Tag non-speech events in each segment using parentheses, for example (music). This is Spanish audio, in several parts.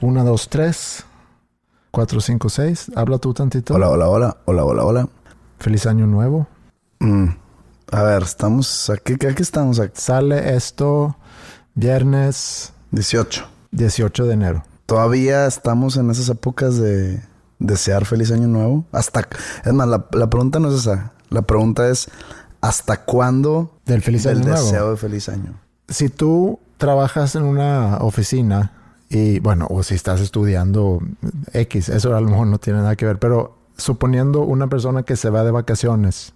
1, 2, 3, 4, 5, 6. Habla tú tantito. Hola, hola, hola, hola, hola, hola. Feliz año nuevo. Mm. A ver, estamos aquí, aquí estamos aquí. Sale esto viernes 18. 18 de enero. Todavía estamos en esas épocas de desear feliz año nuevo. Hasta, es más, la, la pregunta no es esa. La pregunta es ¿hasta cuándo Del feliz del año nuevo. deseo de feliz año? Si tú trabajas en una oficina y bueno, o si estás estudiando X, eso a lo mejor no tiene nada que ver, pero suponiendo una persona que se va de vacaciones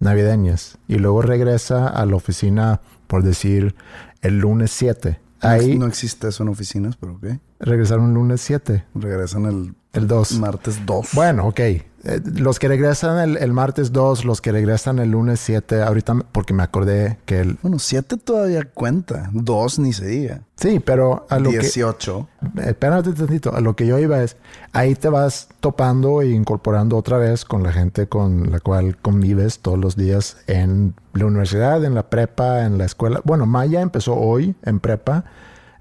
navideñas y luego regresa a la oficina, por decir, el lunes 7. Ahí No existe eso en oficinas, pero ok. regresaron lunes 7, Regresan el el 2. martes 2. Bueno, ok. Eh, los que regresan el, el martes 2, los que regresan el lunes 7, ahorita porque me acordé que el... Bueno, 7 todavía cuenta. 2 ni se diga. Sí, pero a lo que... 18. Espérate tantito. A lo que yo iba es, ahí te vas topando e incorporando otra vez con la gente con la cual convives todos los días en la universidad, en la prepa, en la escuela. Bueno, Maya empezó hoy en prepa.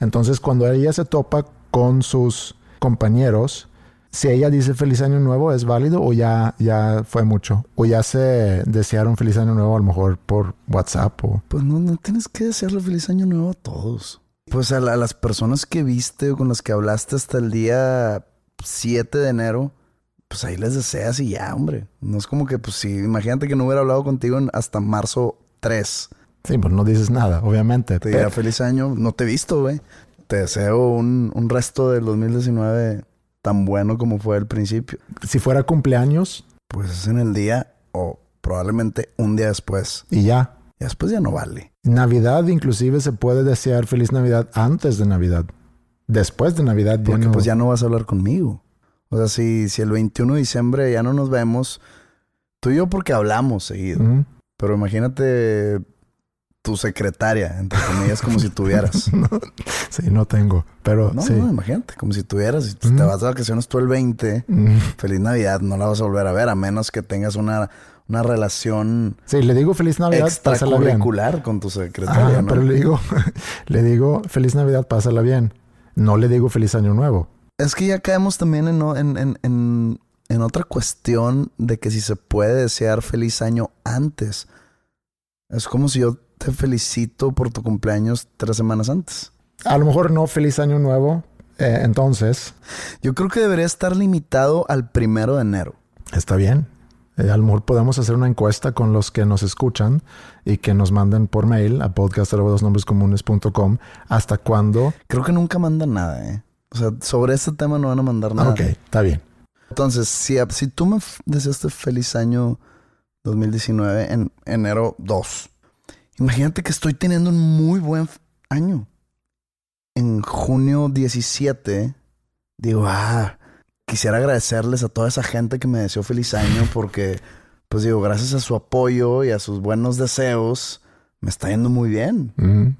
Entonces, cuando ella se topa con sus compañeros, si ella dice feliz año nuevo, ¿es válido o ya, ya fue mucho? O ya se desearon feliz año nuevo a lo mejor por WhatsApp o... Pues no, no tienes que desearle feliz año nuevo a todos. Pues a, la- a las personas que viste o con las que hablaste hasta el día 7 de enero, pues ahí les deseas y ya, hombre. No es como que, pues sí, imagínate que no hubiera hablado contigo en- hasta marzo 3. Sí, pues no dices nada, obviamente. Te diría Pero- feliz año, no te he visto, güey. Te deseo un, un resto del 2019 tan bueno como fue al principio. si fuera cumpleaños Pues es en el día o probablemente un día después. y ya. Y después ya no vale. Navidad inclusive se puede desear feliz Navidad antes de Navidad. Después de Navidad ya Porque no- pues ya no vas a hablar conmigo. O sea, si, si el 21 de diciembre ya no nos vemos, tú y yo porque hablamos seguido. Pero imagínate tu secretaria, entre comillas, como si (laughs) tuvieras. Sí, no tengo. Pero No, sí. no, imagínate, como si tuvieras. Si te Ujú. vas de vacaciones tú el 20, Mm. feliz Navidad, no la vas a volver a ver, a menos que tengas una, una relación Sí, le digo feliz Navidad, pásala bien. extracurricular con tu secretaria, Ajá, ¿no? pero le digo, (laughs) le digo feliz Navidad, pásala bien. No le digo feliz año nuevo. Es que ya caemos también en, en, en, en, en otra cuestión de que si se puede desear feliz año antes. Es como si yo te felicito por tu cumpleaños tres semanas antes. A lo mejor no feliz año nuevo. eh, entonces, Yo creo que debería estar limitado al primero de enero. está bien. Eh, a lo mejor podemos hacer una encuesta con los que nos escuchan y que nos manden por mail a podcast.com hasta cuándo. Creo que nunca mandan nada, ¿eh? O sea, sobre este tema no van a mandar nada. Ok, está bien. Entonces, si, si tú me deseaste feliz año 2019 en enero 2, imagínate que estoy teniendo un muy buen año. En junio 17, digo, ah, quisiera agradecerles a toda esa gente que me deseó feliz año porque, pues digo, gracias a su apoyo y a sus buenos deseos, me está yendo muy bien.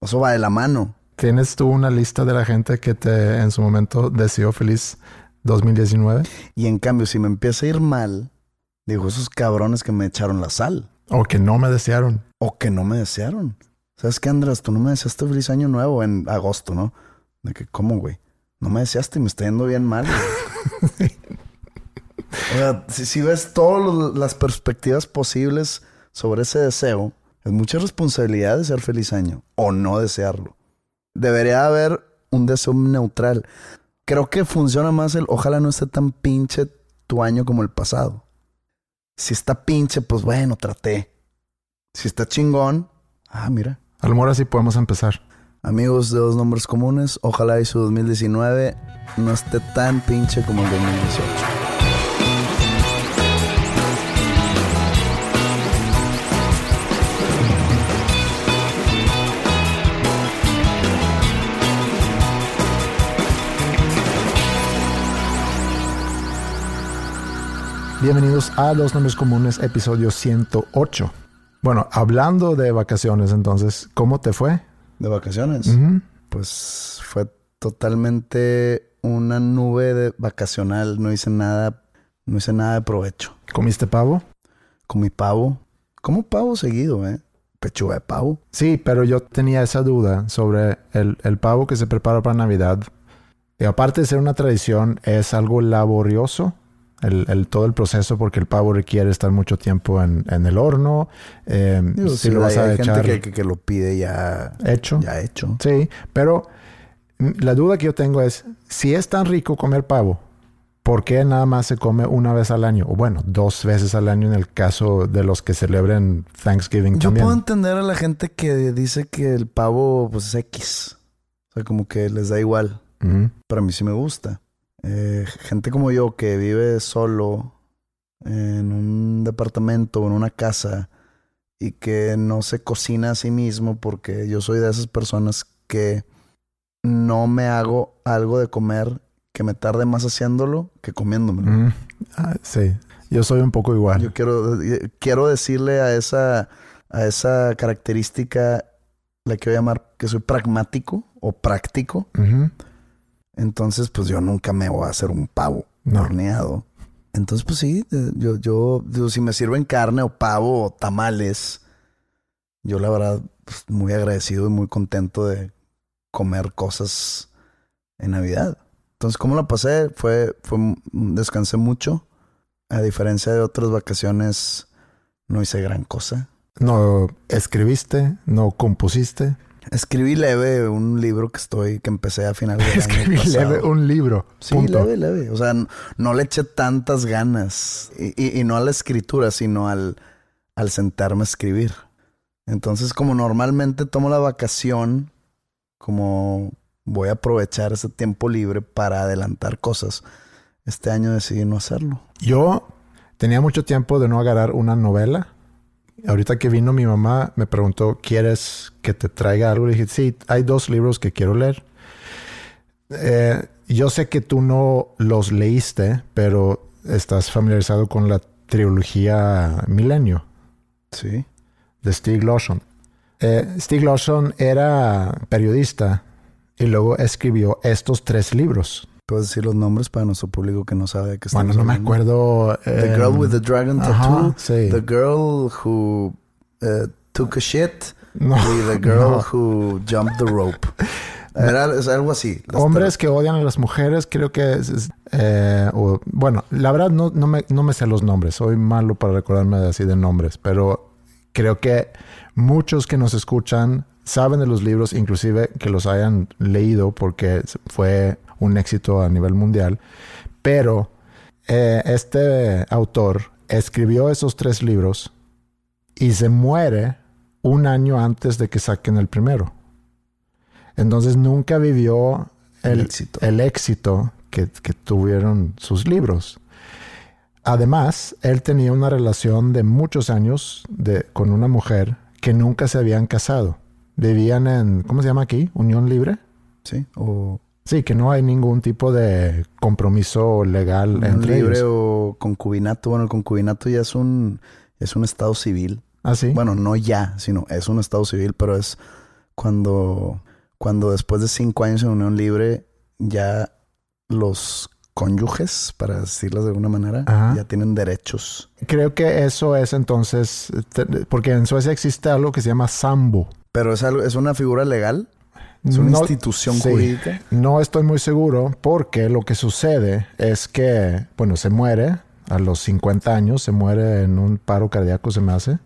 Eso va de la mano. ¿Tienes tú una lista de la gente que te en su momento deseó feliz 2019? Y en cambio, si me empieza a ir mal, digo, esos cabrones que me echaron la sal. O que no me desearon. O que no me desearon. ¿Sabes qué, Andrés? Tú no me deseaste feliz año nuevo en agosto, ¿no? De que, ¿cómo, güey? No me deseaste y me está yendo bien mal. (laughs) o sea, si, si ves todas las perspectivas posibles sobre ese deseo, es mucha responsabilidad desear feliz año o no desearlo. debería haber un deseo neutral. Creo que funciona más el ojalá no esté tan pinche tu año como el pasado. Si está pinche, pues bueno, traté. Si está chingón, ah, mira. A lo mejor así podemos empezar. Amigos de dos nombres comunes, ojalá y su 2019 no esté tan pinche como el 2018. Bienvenidos a Los Nombres Comunes, episodio 108. Bueno, hablando de vacaciones, entonces, ¿cómo te fue? ¿De vacaciones? Pues fue totalmente una nube de vacacional. No hice nada, no hice nada de provecho. ¿Comiste pavo? Con mi pavo. Como pavo seguido, ¿eh? Pechuga de pavo. Sí, pero yo tenía esa duda sobre el, el pavo que se prepara para Navidad. Y aparte de ser una tradición, es algo laborioso. El, el- todo el proceso porque el pavo requiere estar mucho tiempo en, en el horno. eh, Digo, si sí, lo vas hay a gente echar que, que- que lo pide ya, hecho. ya hecho. Sí, pero la duda que yo tengo es, si es tan rico comer pavo, ¿por qué nada más se come una vez al año? O bueno, dos veces al año en el caso de los que celebren Thanksgiving Yo también. puedo entender a la gente que dice que el pavo pues es X. O sea, como que les da igual. Pero a mí sí me gusta. Eh, gente como yo que vive solo en un departamento o en una casa y que no se cocina a sí mismo porque yo soy de esas personas que no me hago algo de comer que me tarde más haciéndolo que comiéndomelo. Ujú. Ah, sí, yo soy un poco igual. Yo quiero, eh, quiero decirle a esa, a esa característica, la quiero llamar que soy pragmático o práctico. Entonces, pues yo nunca me voy a hacer un pavo No. horneado. Entonces, pues sí, eh, yo, yo, digo, si me sirven carne o pavo o tamales, yo la verdad, pues, muy agradecido y muy contento de comer cosas en Navidad. Entonces, ¿cómo la pasé? Fue, fue, descansé mucho. A diferencia de otras vacaciones, no hice gran cosa. No escribiste, no compusiste. Escribí leve un libro que estoy, que empecé a final de (laughs) año Escribí pasado. leve un libro. Sí, punto. leve, leve. O sea, no, no le eché tantas ganas. Y, y- y no a la escritura, sino al, al sentarme a escribir. Entonces, como normalmente tomo la vacación, como voy a aprovechar ese tiempo libre para adelantar cosas, este año decidí no hacerlo. Yo tenía mucho tiempo de no agarrar una novela. Ahorita que vino mi mamá, me preguntó, ¿quieres que te traiga algo? Le dije, sí, hay dos libros que quiero leer. Eh, yo sé que tú no los leíste, pero estás familiarizado con la trilogía Milenio Sí. de Stieg Larsson. Eh, Stieg Larsson era periodista y luego escribió estos tres libros. ¿Puedes decir los nombres para nuestro público que no sabe de qué Bueno, estamos no me acuerdo. The eh, Girl with the Dragon ajá, Tattoo. sí. The Girl Who uh, Took a Shit. No, y The (laughs) Girl no. Who Jumped the Rope. Era es algo así. Hombres que odian a las mujeres, creo que es... es, eh, o- bueno, la verdad no, no, me, no me sé los nombres. Soy malo para recordarme así de nombres. Pero creo que muchos que nos escuchan saben de los libros, inclusive que los hayan leído porque fue un éxito a nivel mundial. Pero eh, este autor escribió esos tres libros y se muere un año antes de que saquen el primero. Entonces nunca vivió el, El éxito. el éxito que, que tuvieron sus libros. Además, él tenía una relación de muchos años de, con una mujer que nunca se habían casado. Vivían en, ¿cómo se llama aquí? Unión libre. Sí. O Sí, que no hay ningún tipo de compromiso legal unión entre libre ellos. o concubinato. Bueno, el concubinato ya es un, es un estado civil. Ah, sí. Bueno, no ya, sino es un estado civil, pero es cuando, cuando después de cinco años en unión libre, ya los cónyuges, para decirlo de alguna manera, Ajá. ya tienen derechos. Creo que eso es entonces, porque en Suecia existe algo que se llama sambo. Pero es algo, es una figura legal, es una No- institución sí. jurídica. No estoy muy seguro porque lo que sucede es que, bueno, se muere a los 50 años, se muere en un paro cardíaco, se me hace.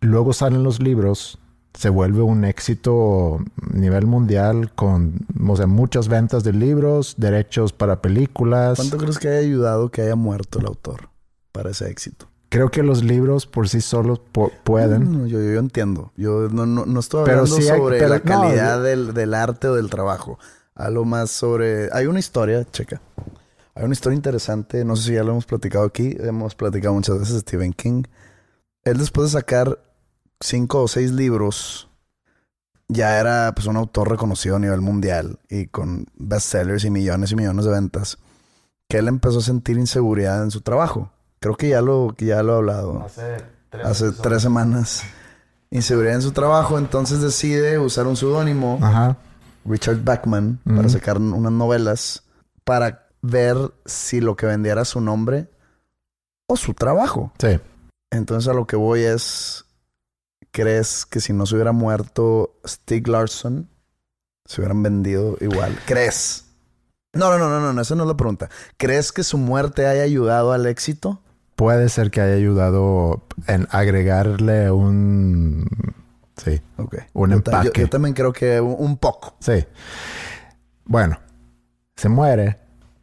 Luego salen los libros se vuelve un éxito a nivel mundial con o sea, muchas ventas de libros, derechos para películas. ¿Cuánto crees que haya ayudado que haya muerto el autor para ese éxito? Creo que los libros por sí solos pueden. No, yo, yo entiendo. Yo no, no, no estoy Pero hablando sí hay- sobre pero- la calidad del, del arte o del trabajo. Algo más sobre... Hay una historia, checa. Hay una historia interesante. No sé si ya lo hemos platicado aquí. Hemos platicado muchas veces de Stephen King. Él después de sacar cinco o seis libros, ya era pues un autor reconocido a nivel mundial y con bestsellers y millones y millones de ventas. Que él empezó a sentir inseguridad en su trabajo. Creo que ya lo, que ya lo he hablado hace tres semanas. Inseguridad en su trabajo, entonces decide usar un seudónimo. Richard Bachman, para sacar unas novelas, para ver si lo que vendiera era su nombre o su trabajo. Sí. Entonces a lo que voy es, ¿crees que si no se hubiera muerto Stig Larsson, se hubieran vendido igual? ¿Crees? No, no, no, no, no, no, esa no es la pregunta. ¿Crees que su muerte haya ayudado al éxito? Puede ser que haya ayudado en agregarle un. Sí. Un yo- empaque. yo también creo que un, un poco. sí. Bueno, se muere.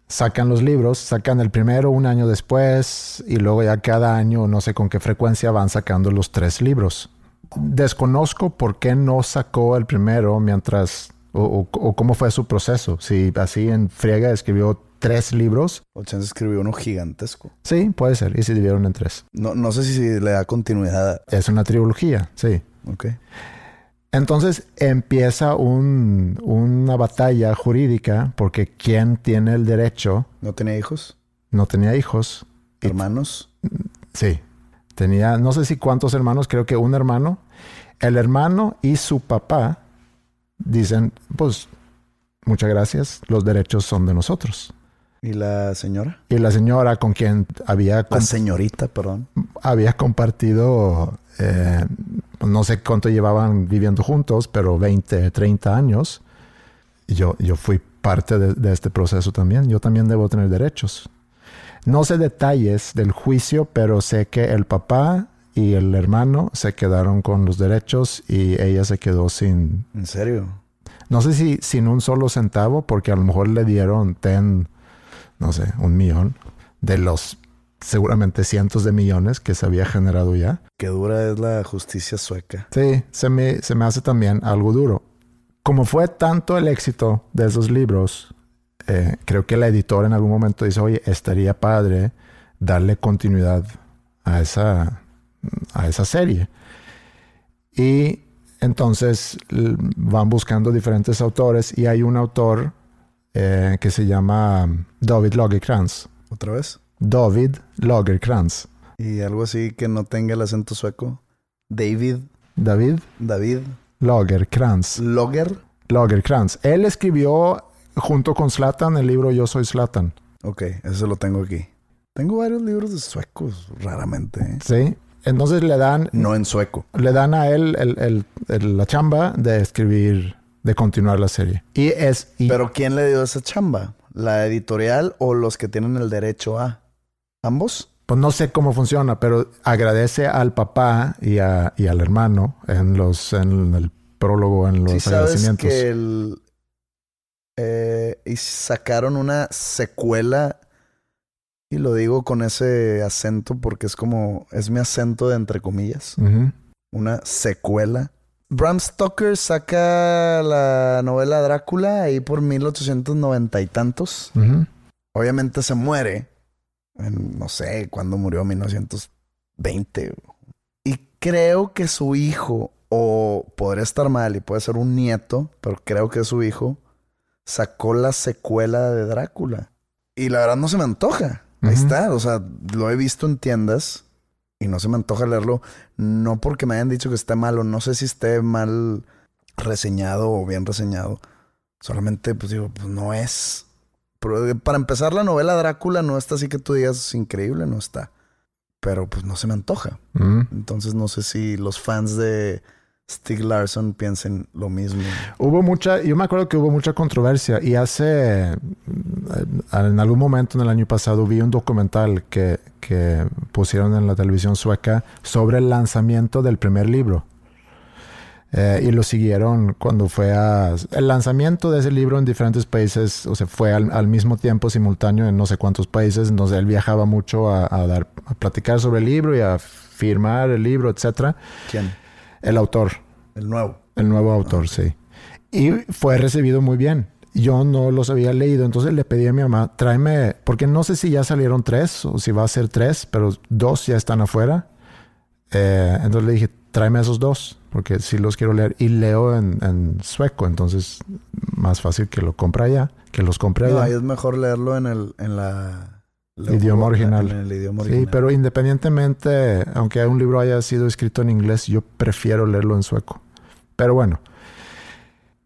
Sacan los libros, sacan el primero un año después y luego ya cada año, no sé con qué frecuencia, van sacando los tres libros. Desconozco por qué no sacó el primero mientras, o, o- o cómo fue su proceso. Si así en friega escribió tres libros, O chance escribió uno gigantesco. sí, puede ser, y se dividieron en tres. No, no sé si, le da continuidad. Es una trilogía, sí. Ok. Entonces empieza un- una batalla jurídica porque quien tiene el derecho ¿No tenía hijos? no tenía hijos. ¿Hermanos? Sí. Tenía, no sé si cuántos hermanos, creo que un hermano. El hermano y su papá dicen, pues, muchas gracias, los derechos son de nosotros. ¿Y la señora? Y la señora con quien había, La señorita, perdón. había compartido, eh, no sé cuánto llevaban viviendo juntos, pero 20, 30 años. Y Yo, yo fui parte de, de este proceso también. Yo también debo tener derechos. No sé detalles del juicio, pero sé que el papá y el hermano se quedaron con los derechos y ella se quedó sin, ¿En serio? no sé si sin un solo centavo, porque a lo mejor le dieron ten, no sé, un millón de los seguramente cientos de millones que se había generado ya. Qué dura es la justicia sueca. Sí, se me, se me hace también algo duro. Como fue tanto el éxito de esos libros, eh, creo que la editora en algún momento dice, oye, estaría padre darle continuidad a esa, a esa serie. Y entonces van buscando diferentes autores y hay un autor eh, que se llama David Lagerkrantz. ¿Otra vez? David Lagerkrantz. Y algo así que no tenga el acento sueco. David. David David. Lagerkrantz. Logger. Lagerkrantz. Él escribió junto con Slatan el libro Yo soy Slatan. Ok, eso lo tengo aquí. Tengo varios libros de suecos, raramente. ¿eh? ¿Sí? Entonces le dan, No en sueco. le dan a él el- el- el- la chamba de escribir, de continuar la serie. Y es... y- Pero ¿quién le dio esa chamba? ¿La editorial o los que tienen el derecho a? ¿Ambos? pues no sé cómo funciona, pero agradece al papá y, a- y al hermano en los en el prólogo, en los Sí sabes agradecimientos. que el... eh, y sacaron una secuela y lo digo con ese acento porque es como... Es mi acento de entre comillas. Una secuela. Bram Stoker saca la novela Drácula ahí por 1890 y tantos. Obviamente se muere. En, no sé cuándo murió, 1920. Y creo que su hijo, o podría estar mal y puede ser un nieto, pero creo que su hijo sacó la secuela de Drácula. Y la verdad no se me antoja. Ahí está. O sea, lo he visto en tiendas y no se me antoja leerlo. No porque me hayan dicho que esté malo. No sé si esté mal reseñado o bien reseñado. Solamente, pues digo, pues no es. Pero, eh, para empezar, la novela Drácula no está así que tú digas es increíble, no está. Pero pues no se me antoja. Ujú. Entonces no sé si los fans de Stig Larsson piensen lo mismo. Hubo mucha, yo me acuerdo que hubo mucha controversia y hace, mm, en algún momento en el año pasado vi un documental que, que pusieron en la televisión sueca sobre el lanzamiento del primer libro. Eh, y lo siguieron cuando fue a... El lanzamiento de ese libro en diferentes países, o sea, fue al, mismo tiempo simultáneo en no sé cuántos países, entonces él viajaba mucho a, dar, a platicar sobre el libro y a firmar el libro, etc. ¿Quién? El autor. El nuevo. El nuevo autor, sí. Y fue recibido muy bien. Yo no los había leído, entonces le pedí a mi mamá, tráeme, porque no sé si ya salieron tres o si va a ser tres, pero dos ya están afuera. Eh, entonces le dije, tráeme esos dos, porque sí los quiero leer. Y leo en, sueco, entonces más fácil que lo compre allá, que los compre allá. No, es mejor leerlo en el en la, idioma original. En el idioma original. Sí, pero independientemente, aunque un libro haya sido escrito en inglés, yo prefiero leerlo en sueco. Pero bueno,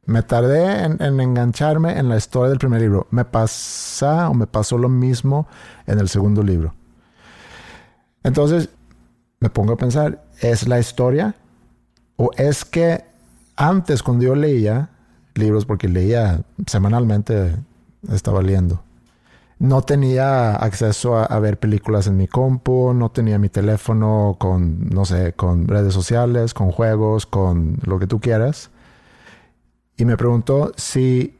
me tardé en, en, engancharme en la historia del primer libro. Me pasa o me pasó lo mismo en el segundo libro. Entonces, me pongo a pensar, ¿es la historia? ¿O es que antes cuando yo leía libros, porque leía semanalmente, estaba leyendo, no tenía acceso a, ver películas en mi compu, no tenía mi teléfono con, no sé, con redes sociales, con juegos, con lo que tú quieras. Y me preguntó si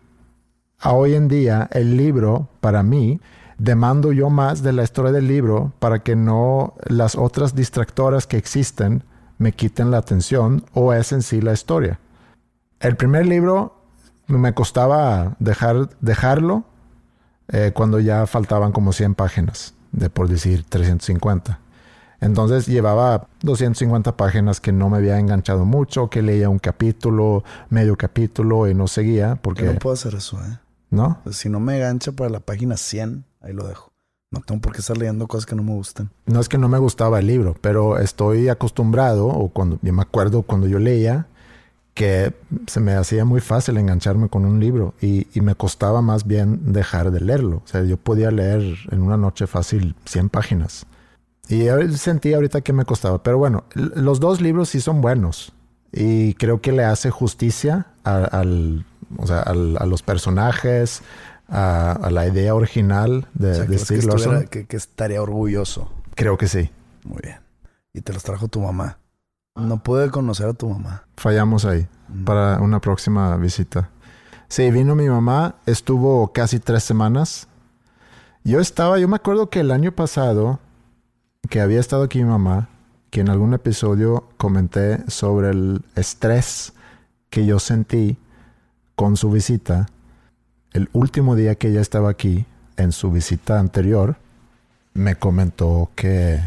hoy en día el libro para mí demando yo más de la historia del libro para que no las otras distractoras que existen me quiten la atención o es en sí la historia. El primer libro me costaba dejar, dejarlo eh, cuando ya faltaban como 100 páginas, de por decir 350. Entonces llevaba 250 páginas que no me había enganchado mucho, que leía un capítulo, medio capítulo y no seguía porque... no puedo hacer eso, ¿eh? ¿No? Pues si no me engancha para la página 100, ahí lo dejo. No tengo por qué estar leyendo cosas que no me gustan. No es que no me gustaba el libro, pero estoy acostumbrado, o cuando yo me acuerdo cuando yo leía, que se me hacía muy fácil engancharme con un libro y, me costaba más bien dejar de leerlo. O sea, yo podía leer en una noche fácil 100 páginas. Y sentí ahorita que me costaba. Pero bueno, los dos libros sí son buenos. Y creo que le hace justicia al, a los personajes, a, la idea original de, de Steve Lawson. Que, estaría orgulloso. Creo que sí. Muy bien. Y te los trajo tu mamá. No pude conocer a tu mamá. Fallamos ahí mm. para una próxima visita. Sí, vino mi mamá, estuvo casi tres semanas. Yo estaba, yo me acuerdo que el año pasado, que había estado aquí mi mamá, que en algún episodio comenté sobre el estrés que yo sentí con su visita el último día que ella estaba aquí, en su visita anterior, me comentó que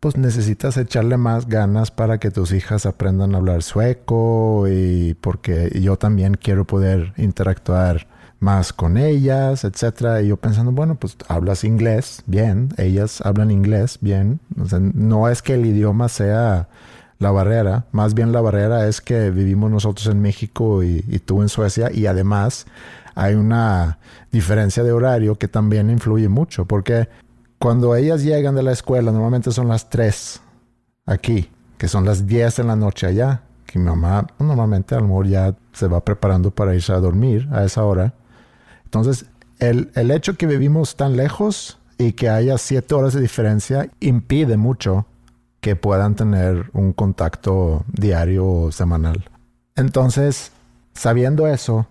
pues necesitas echarle más ganas para que tus hijas aprendan a hablar sueco y porque yo también quiero poder interactuar más con ellas, etcétera. Y yo pensando, bueno, pues hablas inglés, bien, ellas hablan inglés, bien. no es que el idioma sea la barrera, más bien la barrera es que vivimos nosotros en México y, y tú en Suecia y además hay una diferencia de horario que también influye mucho, porque cuando ellas llegan de la escuela, normalmente son las 3 aquí, que son las 10 en la noche allá, que mi mamá normalmente a lo ya se va preparando para irse a dormir a esa hora. Entonces, el, el hecho que vivimos tan lejos y que haya 7 horas de diferencia impide mucho que puedan tener un contacto diario o semanal. Entonces, sabiendo eso,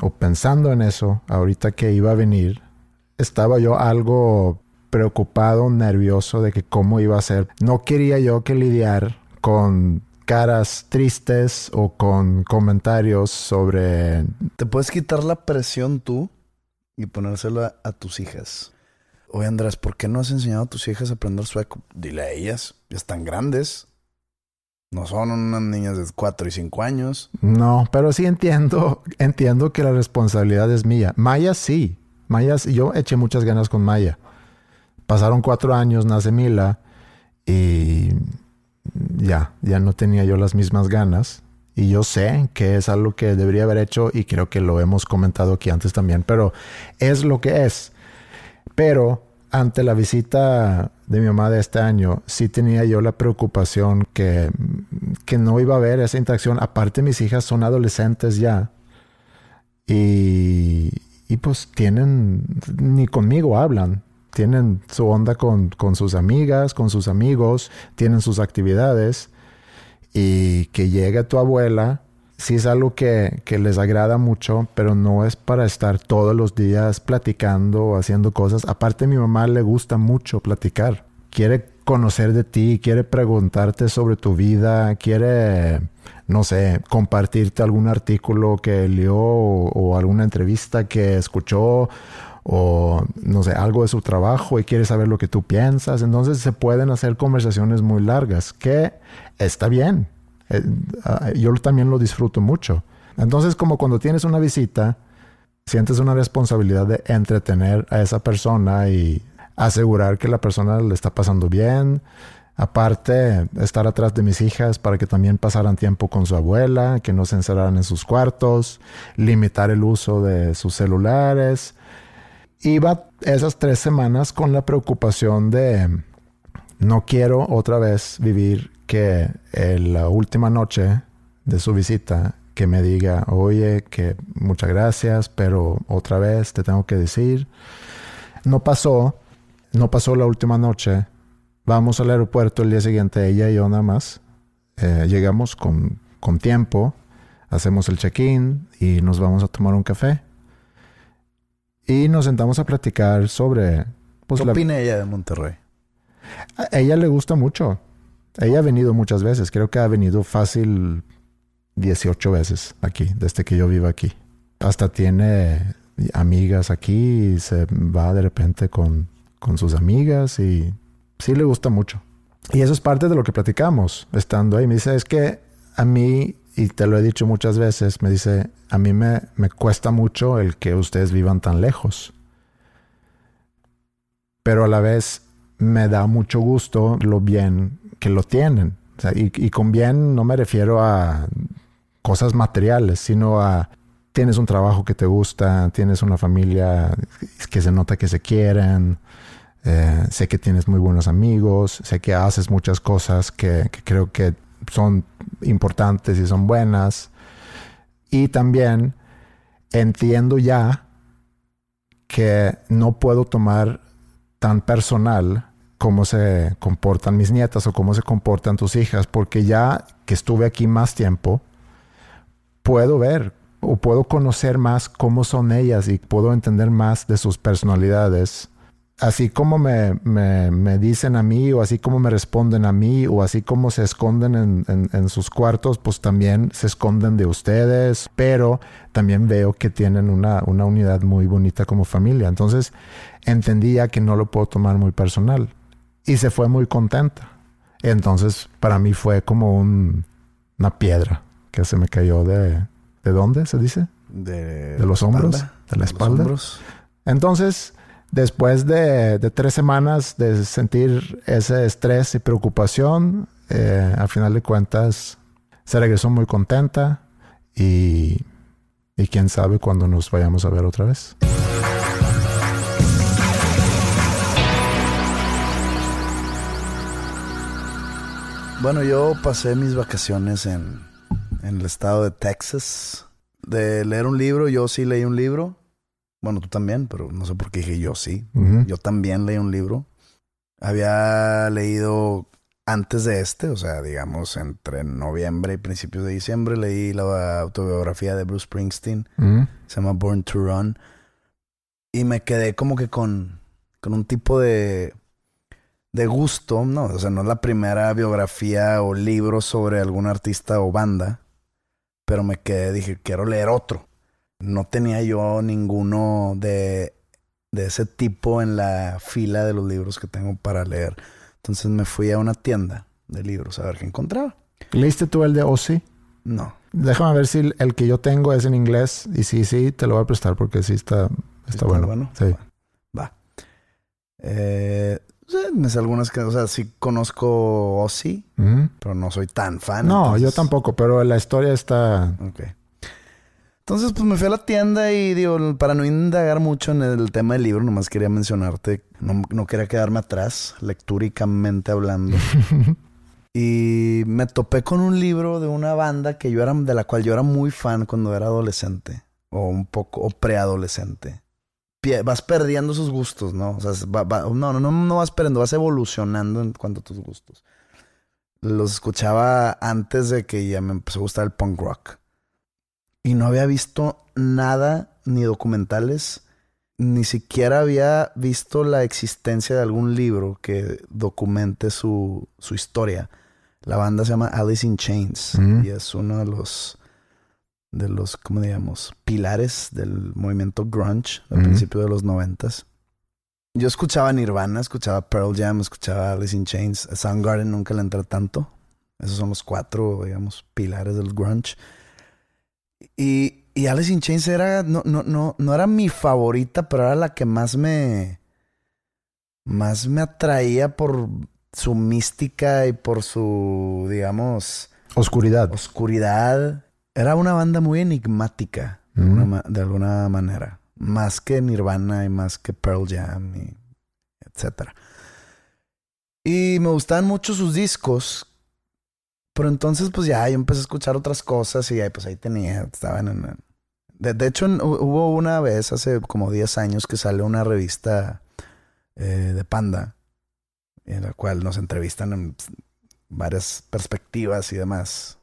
o pensando en eso, ahorita que iba a venir, estaba yo algo preocupado, nervioso de que cómo iba a ser. No quería yo que lidiar con caras tristes o con comentarios sobre... Te puedes quitar la presión tú y ponérsela a tus hijas. Oye Andrés, ¿por qué no has enseñado a tus hijas a aprender sueco? Dile a ellas, ya están grandes. No son unas niñas de 4 y 5 años. No, pero sí entiendo, entiendo que la responsabilidad es mía. Maya sí. Maya, yo eché muchas ganas con Maya. Pasaron cuatro años, nace Mila y ya, ya no tenía yo las mismas ganas. Y yo sé que es algo que debería haber hecho y creo que lo hemos comentado aquí antes también, pero es lo que es. Pero ante la visita de mi mamá de este año, sí tenía yo la preocupación que, que no iba a haber esa interacción. Aparte, mis hijas son adolescentes ya. Y, y pues tienen, ni conmigo hablan. Tienen su onda con, con sus amigas, con sus amigos, tienen sus actividades. y que llegue tu abuela, sí es algo que, que, les agrada mucho, pero no es para estar todos los días platicando o haciendo cosas. Aparte, mi mamá le gusta mucho platicar. Quiere conocer de ti, quiere preguntarte sobre tu vida, quiere, no sé, compartirte algún artículo que leyó o alguna entrevista que escuchó o no sé, algo de su trabajo y quiere saber lo que tú piensas. Entonces se pueden hacer conversaciones muy largas, que está bien. Eh, ah, yo también lo disfruto mucho. Entonces, como cuando tienes una visita, sientes una responsabilidad de entretener a esa persona y asegurar que la persona le está pasando bien. Aparte, estar atrás de mis hijas para que también pasaran tiempo con su abuela, que no se encerraran en sus cuartos, limitar el uso de sus celulares. Iba esas tres semanas con la preocupación de no quiero otra vez vivir que en la última noche de su visita que me diga, oye, que muchas gracias, pero otra vez te tengo que decir. No pasó, no pasó la última noche. Vamos al aeropuerto el día siguiente, ella y yo nada más. Eh, llegamos con, con tiempo, hacemos el check-in y nos vamos a tomar un café. Y nos sentamos a platicar sobre... Pues, ¿Qué la... opina ella de Monterrey? A ella le gusta mucho. Ella ha venido muchas veces. Creo que ha venido fácil 18 veces aquí, desde que yo vivo aquí. Hasta tiene amigas aquí y se va de repente con, con sus amigas y sí le gusta mucho. Y eso es parte de lo que platicamos estando ahí. Me dice, es que a mí, y te lo he dicho muchas veces, me dice, a mí me, me cuesta mucho el que ustedes vivan tan lejos. Pero a la vez me da mucho gusto lo bien que lo tienen. Y, con bien no me refiero a cosas materiales, sino a tienes un trabajo que te gusta, tienes una familia que se nota que se quieren, eh, sé que tienes muy buenos amigos, sé que haces muchas cosas que creo que son importantes y son buenas. Y también entiendo ya que no puedo tomar tan personal cómo se comportan mis nietas o cómo se comportan tus hijas, porque ya que estuve aquí más tiempo, puedo ver o puedo conocer más cómo son ellas y puedo entender más de sus personalidades. Así como me, me, me dicen a mí o así como me responden a mí o así como se esconden en, en, en, sus cuartos, pues también se esconden de ustedes, pero también veo que tienen una, una unidad muy bonita como familia. Entonces entendía que no lo puedo tomar muy personal y se fue muy contenta. Entonces, para mí fue como un, una piedra que se me cayó de... ¿De dónde se dice? De, de los hombros. espalda. De la espalda. Entonces, después de, de, tres semanas de sentir ese estrés y preocupación, eh, al final de cuentas, se regresó muy contenta y, y quién sabe cuándo nos vayamos a ver otra vez. Bueno, yo pasé mis vacaciones en, en, el estado de Texas. De leer un libro, yo sí leí un libro. Bueno, tú también, pero no sé por qué dije yo sí. Uh -huh. Yo también leí un libro. Había leído antes de este, o sea, digamos, entre noviembre y principios de diciembre, leí la autobiografía de Bruce Springsteen. Uh -huh. Se llama Born to Run. Y me quedé como que con, con un tipo de de gusto, no, o sea, no es la primera biografía o libro sobre algún artista o banda, pero me quedé, dije, quiero leer otro. No tenía yo ninguno de, de ese tipo en la fila de los libros que tengo para leer. Entonces me fui a una tienda de libros a ver qué encontraba. ¿Leíste tú el de Ozzy? No. Déjame ver si el que yo tengo es en inglés y sí, sí, te lo voy a prestar porque sí está, está, ¿Está bueno. bueno. Sí. Va. Eh, me sé algunas que, o sea, sí conozco Ozzy, uh -huh. pero no soy tan fan. No, entonces... yo tampoco, pero la historia está. Ok. Entonces, pues me fui a la tienda y digo, para no indagar mucho en el tema del libro, nomás quería mencionarte, no, no quería quedarme atrás, lectúricamente hablando. (laughs) y me topé con un libro de una banda que yo era, de la cual yo era muy fan cuando era adolescente, o un poco, o preadolescente vas perdiendo sus gustos, ¿no? O sea, va, va, no, no, no vas perdiendo, vas evolucionando en cuanto a tus gustos. los escuchaba antes de que ya me empezó a gustar el punk rock. Y no había visto nada, ni documentales, ni siquiera había visto la existencia de algún libro que documente su, su historia. La banda se llama Alice in Chains Mm. y es uno de los de los, ¿cómo digamos? Pilares del movimiento grunge al Mm. principio de los noventas. Yo escuchaba Nirvana, escuchaba Pearl Jam, escuchaba Alice in Chains. A Soundgarden nunca le entré tanto. Esos son los cuatro, digamos, pilares del grunge. Y, y Alice in Chains era, no, no, no, no era mi favorita, pero era la que más me, más me atraía por su mística y por su, digamos, Oscuridad. oscuridad. Era una banda muy enigmática, de, Mm. alguna, ma- de alguna manera. Más que Nirvana y más que Pearl Jam y etcétera. Y me gustaban mucho sus discos. Pero entonces, pues ya, yo empecé a escuchar otras cosas y ahí, pues ahí tenía, estaban en... De, de hecho, en- hu- hubo una vez, hace como 10 años, que salió una revista eh, de Panda, en la cual nos entrevistan en varias perspectivas y demás.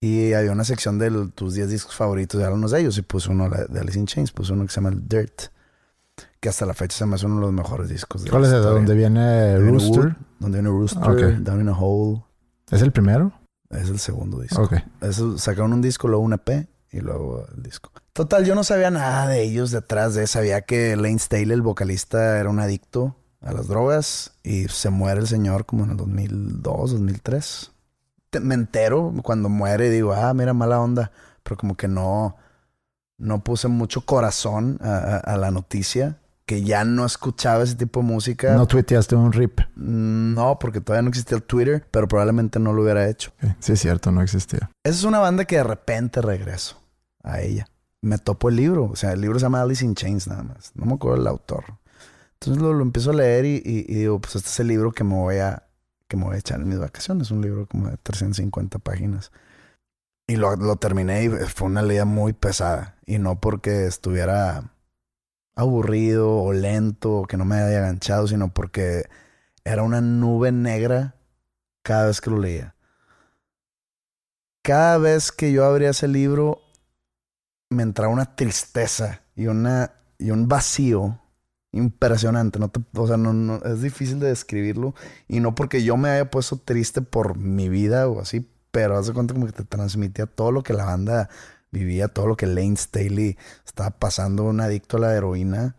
Y había una sección de tus 10 discos favoritos de algunos de ellos y puse uno de Alice in Chains, puse uno que se llama Dirt, que hasta la fecha se me hace uno de los mejores discos. De ¿Cuál es el de donde viene Rooster? Donde viene Rooster. Down in a Hole. ¿Es el primero? Es el segundo disco. Ok. Eso, sacaron un disco, luego un EP y luego el disco. Total, yo no sabía nada de ellos detrás de. Sabía que Lane Staley, el vocalista, era un adicto a las drogas y se muere el señor como en el 2002, 2003. Te- me entero cuando muere y digo, ah, mira, mala onda. Pero como que no, no puse mucho corazón a, a- a la noticia. Que ya no escuchaba ese tipo de música. No tuiteaste un rip. No, porque todavía no existía el Twitter, pero probablemente no lo hubiera hecho. Sí, es cierto, no existía. Esa es una banda que de repente regreso a ella. Me topo el libro. O sea, el libro se llama Alice in Chains nada más. No me acuerdo el autor. Entonces lo, lo empiezo a leer y, y- y digo, pues este es el libro que me voy a, que me voy a echar en mis vacaciones. Un libro como de 350 páginas. Y lo, lo terminé y fue una leída muy pesada. Y no porque estuviera aburrido o lento o que no me haya enganchado, sino porque era una nube negra cada vez que lo leía cada vez que yo abría ese libro me entraba una tristeza y una y un vacío impresionante. No te, o sea, no, no- es difícil de describirlo y no porque yo me haya puesto triste por mi vida o así, pero haz de cuenta como que te transmitía todo lo que la banda vivía, todo lo que Lane Staley estaba pasando, un adicto a la heroína.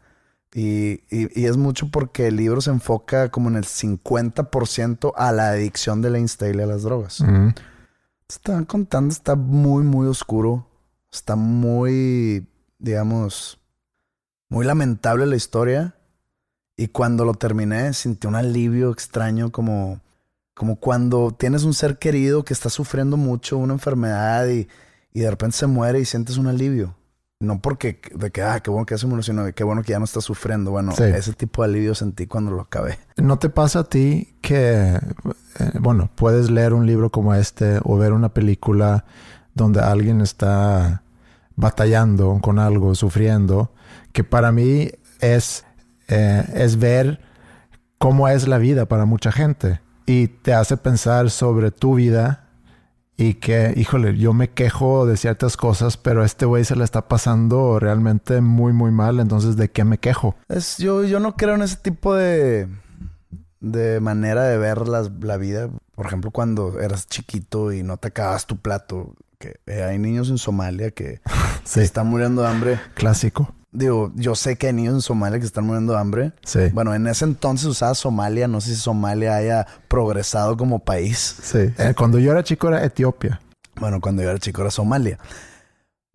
Y, y- y es mucho porque el libro se enfoca como en el 50% a la adicción de Lane Staley a las drogas. Ujú. Están contando, está muy, muy oscuro. Está muy, digamos, muy lamentable la historia. Y cuando lo terminé, sentí un alivio extraño, como, como cuando tienes un ser querido que está sufriendo mucho, una enfermedad, y, y de repente se muere y sientes un alivio. No porque de que, ah, qué bueno que ya se murió, sino de qué bueno que ya no está sufriendo. Bueno, Sí. ese tipo de alivio sentí cuando lo acabé. ¿No te pasa a ti que, eh, bueno, puedes leer un libro como este o ver una película donde alguien está batallando con algo, sufriendo, que para mí es, eh, es ver cómo es la vida para mucha gente y te hace pensar sobre tu vida y que, híjole, yo me quejo de ciertas cosas, pero a este güey se le está pasando realmente muy, muy mal, entonces, ¿de qué me quejo? Es, yo, yo no creo en ese tipo de, de manera de ver las- la vida. Por ejemplo, cuando eras chiquito y no te acabas tu plato. Que eh, hay niños en Somalia que (laughs) Sí, se están muriendo de hambre. clásico. Digo, yo sé que hay niños en Somalia que están muriendo de hambre. Sí. Bueno, en ese entonces usaba Somalia. No sé si Somalia haya progresado como país. Sí. Eh, cuando yo era chico era Etiopía. Bueno, cuando yo era chico era Somalia.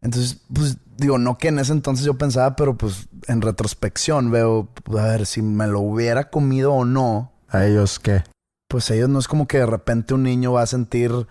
Entonces, pues digo, no que en ese entonces yo pensaba, pero pues en retrospección veo, pues, a ver, si me lo hubiera comido o no, ¿A ellos qué? pues ellos no es como que de repente un niño va a sentir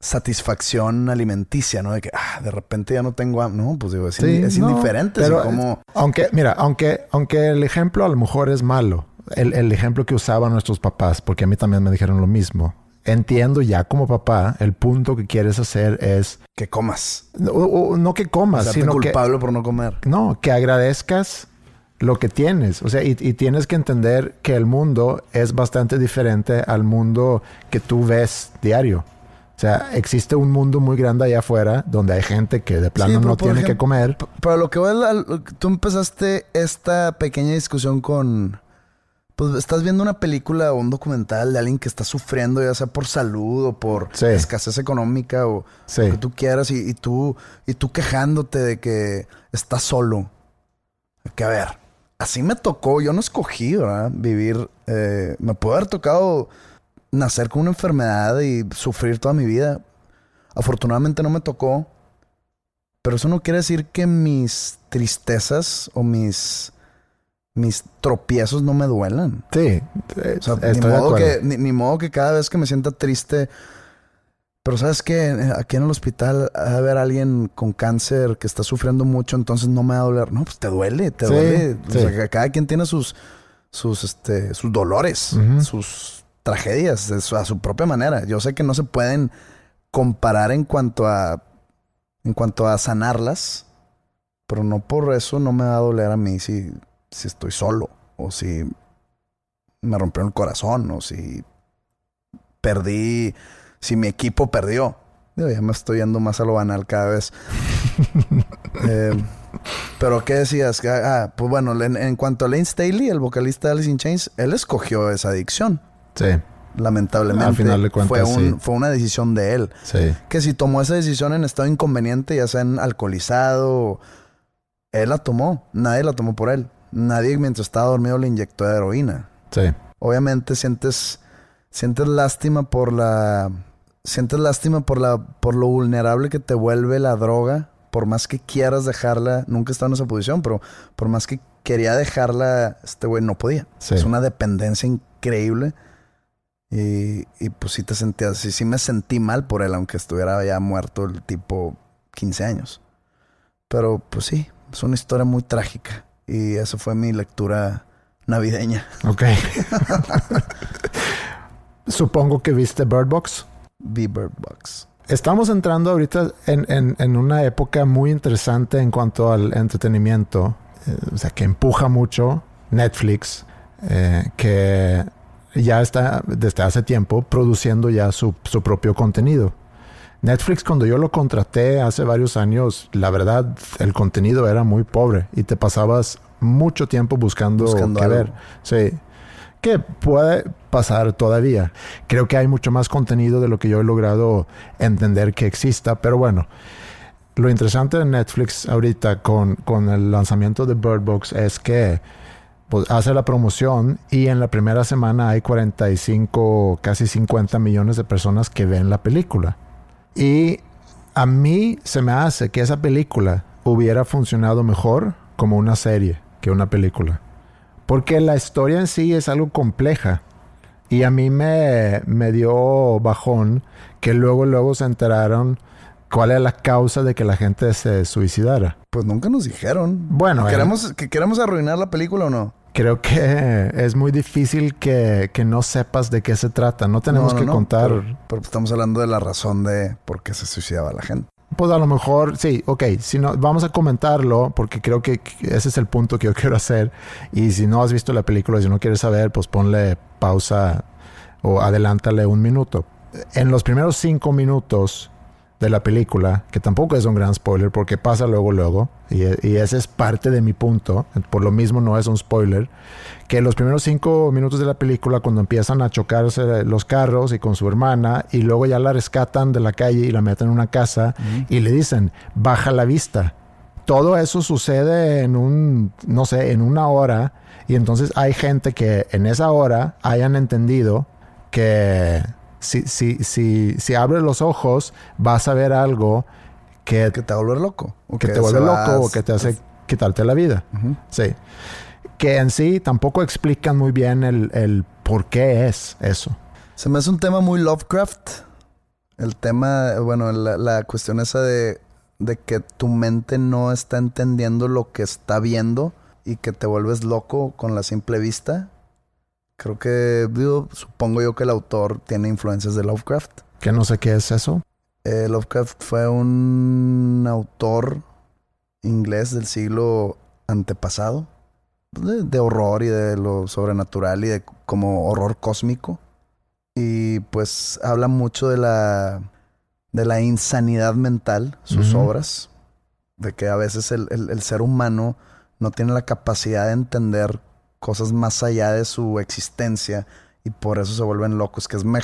satisfacción alimenticia, ¿no? De que, ah, de repente ya no tengo hambre. No, pues digo, es, Sí, indi- es no, indiferente. pero- como, Aunque, mira, aunque, aunque el ejemplo a lo mejor es malo, el, el ejemplo que usaban nuestros papás, porque a mí también me dijeron lo mismo. Entiendo ya como papá, el punto que quieres hacer es que comas. no, o- no que comas, Hacerte sino que culpable por no comer. no, que agradezcas lo que tienes. O sea, y, y, tienes que entender que el mundo es bastante diferente al mundo que tú ves diario. O sea, existe un mundo muy grande allá afuera donde hay gente que de plano no tiene que comer. Pero lo que voy a, tú empezaste esta pequeña discusión con pues estás viendo una película o un documental de alguien que está sufriendo, ya sea por salud o por escasez económica o lo que tú quieras, y, tú, y tú quejándote de que estás solo. Que a ver, así me tocó, yo no escogí, ¿verdad? Vivir, eh, me puede haber tocado nacer con una enfermedad y sufrir toda mi vida. Afortunadamente no me tocó, pero eso no quiere decir que mis tristezas o mis mis tropiezos no me duelan. Sí. O sea, ni modo, que, ni, modo que cada vez que me sienta triste. Pero sabes que aquí en el hospital a haber alguien con cáncer que está sufriendo mucho, entonces no me va a doler. No, pues te duele, te duele. O sea, cada quien tiene sus, sus, este, sus dolores, sus tragedias a su propia manera. Yo sé que no se pueden comparar en cuanto a, en cuanto a sanarlas, pero no por eso no me va a doler a mí si si estoy solo o si me rompió el corazón o si perdí, si mi equipo perdió. ya me estoy yendo más a lo banal cada vez. (laughs) Eh, pero ¿qué decías? Ah, pues bueno, en, cuanto a Lane Staley, el vocalista de Alice in Chains, él escogió esa adicción. Sí. Lamentablemente. Al final de cuentas, fue, fue una decisión de él. Sí. Que si tomó esa decisión en estado inconveniente, ya sea en alcoholizado, él la tomó. Nadie la tomó por él nadie mientras estaba dormido le inyectó heroína. Sí. Obviamente sientes, sientes lástima por la, sientes lástima por la, por lo vulnerable que te vuelve la droga. Por más que quieras dejarla, nunca he estado en esa posición, pero por más que quería dejarla, este güey no podía. Es una dependencia increíble. Y, y, pues sí te sentías, sí, sí me sentí mal por él, aunque estuviera ya muerto el tipo 15 años. Pero pues sí, es una historia muy trágica. Y eso fue mi lectura navideña. Ok. (laughs) Supongo que viste Bird Box. Vi Bird Box. Estamos entrando ahorita en, una época muy interesante en cuanto al entretenimiento. Eh, o sea, que empuja mucho Netflix, eh, que ya está desde hace tiempo produciendo ya su, su propio contenido. Netflix cuando yo lo contraté hace varios años, la verdad el contenido era muy pobre y te pasabas mucho tiempo buscando, qué ver. Sí. Que puede pasar todavía. Creo que hay mucho más contenido de lo que yo he logrado entender que exista, pero bueno. Lo interesante de Netflix ahorita con, con el lanzamiento de Bird Box es que pues, hace la promoción y en la primera semana hay 45, casi 50 millones de personas que ven la película. Y a mí se me hace que esa película hubiera funcionado mejor como una serie que una película. Porque la historia en sí es algo compleja. Y a mí me, me dio bajón que luego, luego se enteraron cuál es la causa de que la gente se suicidara. Pues nunca nos dijeron. Bueno, ¿Queremos, ¿que ¿Queremos arruinar la película o no? creo que es muy difícil que, no sepas de qué se trata. No tenemos que contar. Pero, estamos hablando de la razón de por qué se suicidaba la gente. Pues a lo mejor, sí, ok. Si no, vamos a comentarlo porque creo que ese es el punto que yo (laughs) quiero hacer. Y si no has visto la película, si no quieres saber, pues ponle pausa o adelántale un minuto. En los primeros cinco minutos de la película, que tampoco es un gran spoiler porque pasa luego, luego, y, ese es parte de mi punto, por lo mismo no es un spoiler, que los primeros cinco minutos de la película, cuando empiezan a chocarse los carros y con su hermana, y luego ya la rescatan de la calle y la meten en una casa y le dicen, baja la vista. Todo eso sucede en un, no sé, en una hora, y entonces hay gente que en esa hora hayan entendido que si, si, si, si abres los ojos, vas a ver algo que, que te va a volver loco. O que, te vuelve loco o que te hace quitarte la vida. Sí. Que en sí tampoco explican muy bien el, el por qué es eso. Se me hace un tema muy Lovecraft. El tema, bueno, la, la cuestión esa de, de que tu mente no está entendiendo lo que está viendo y que te vuelves loco con la simple vista. Creo que, supongo yo que el autor tiene influencias de Lovecraft. Que no sé qué es eso. Eh, Lovecraft fue un autor inglés del siglo antepasado. de, de horror y de lo sobrenatural y de como horror cósmico. Y pues habla mucho de la, de la insanidad mental, sus obras. De que a veces el, el- el ser humano no tiene la capacidad de entender cosas más allá de su existencia y por eso se vuelven locos. Que es me-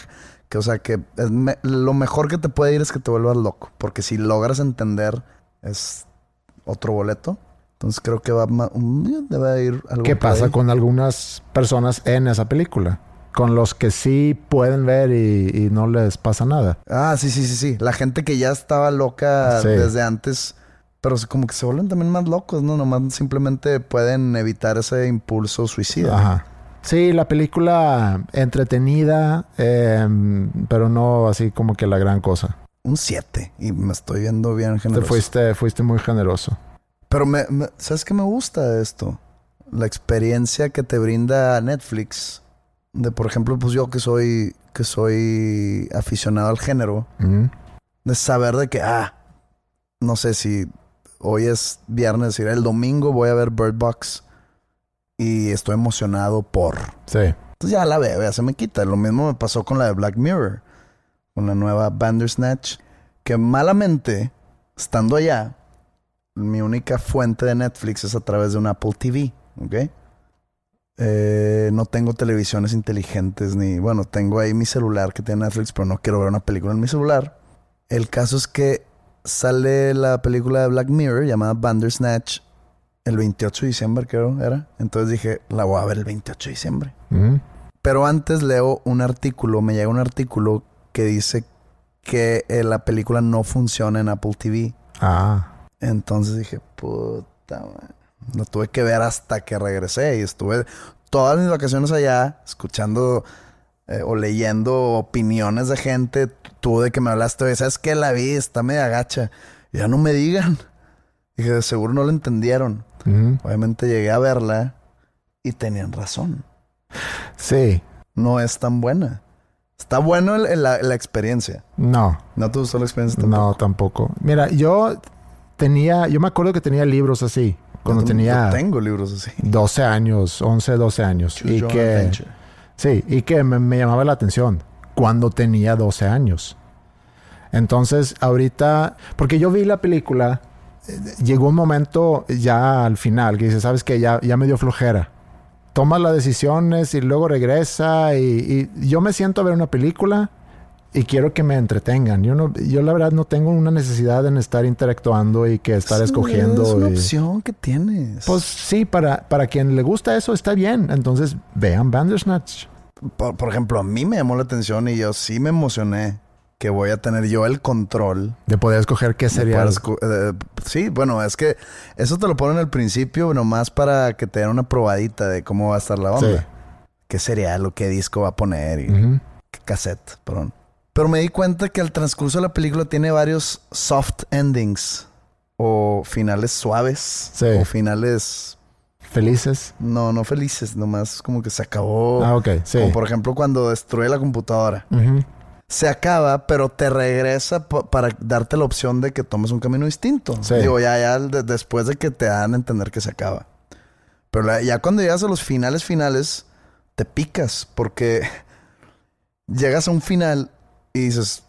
que, o sea, que es me- lo mejor que te puede ir es que te vuelvas loco. Porque si logras entender, es otro boleto. Entonces creo que va debe ir algo ¿Qué pasa ahí. con algunas personas en esa película? Con los que sí pueden ver y, y no les pasa nada. Ah, sí, sí, sí, sí. La gente que ya estaba loca Sí. desde antes, pero como que se vuelven también más locos, ¿no? Nomás simplemente pueden evitar ese impulso suicida. Ajá. Sí, la película entretenida, eh, pero no así como que la gran cosa. Un 7. Y me estoy viendo bien Te generoso. fuiste, fuiste muy generoso. Pero me, me- ¿sabes qué me gusta de esto? La experiencia que te brinda Netflix. De, por ejemplo, pues yo que soy, que soy aficionado al género. Mm. de saber de que, ah, no sé si hoy es viernes, decir, el domingo voy a ver Bird Box y estoy emocionado por. Sí. Entonces ya la veo, ya se me quita. Lo mismo me pasó con la de Black Mirror, con la nueva Bandersnatch, que malamente, estando allá, mi única fuente de Netflix es a través de un Apple TV, ¿ok? Eh, no tengo televisiones inteligentes ni, bueno, tengo ahí mi celular que tiene Netflix, pero no quiero ver una película en mi celular. El caso es que sale la película de Black Mirror llamada Bandersnatch el 28 de diciembre, creo era. Entonces dije, la voy a ver el 28 de diciembre. Pero antes leo un artículo, me llega un artículo que dice que eh, la película no funciona en Apple TV. Ah. Entonces dije, puta, madre. Lo tuve que ver hasta que regresé y estuve todas mis vacaciones allá escuchando eh, o leyendo opiniones de gente. Tú de que me hablaste, oye, ¿sabes qué? La vi, está media gacha. Ya no me digan. Dije, de seguro no lo entendieron. Obviamente llegué a verla y tenían razón. Sí. No es tan buena. Está bueno el- el- la, la experiencia. No. ¿No te gustó la experiencia tampoco? No, tampoco. Mira, yo tenía, yo me acuerdo que tenía libros así. Cuando Yo tenía tengo libros así. 12 años, 11, 12 años. Choose Y que, adventure. Sí, y que me, me llamaba la atención cuando tenía 12 años. Entonces, ahorita, porque yo vi la película, eh, llegó un momento ya al final que dice, sabes que ya, ya me dio flojera. Toma las decisiones y luego regresa y, y yo me siento a ver una película y quiero que me entretengan. Yo no, yo la verdad no tengo una necesidad en estar interactuando y que estar Sí, escogiendo. Es una y- opción que tienes. pues sí, para, para quien le gusta eso está bien. Entonces vean Bandersnatch. Por, por ejemplo, a mí me llamó la atención y yo sí me emocioné que voy a tener yo el control. De poder escoger qué sería. eh, sí, bueno, es que eso te lo ponen al principio nomás para que te den una probadita de cómo va a estar la onda. Sí. Qué serial o qué disco va a poner y qué cassette, perdón. Pero me di cuenta que al transcurso de la película tiene varios soft endings o finales suaves Sí. o finales Felices. no, no felices, nomás como que se acabó. Ah, ok. Sí. Como por ejemplo cuando destruye la computadora. Se acaba, pero te regresa pa- para darte la opción de que tomes un camino distinto. Sí. Digo, ya, ya de- después de que te dan a entender que se acaba. Pero la- ya cuando llegas a los finales finales, te picas porque (laughs) llegas a un final y dices,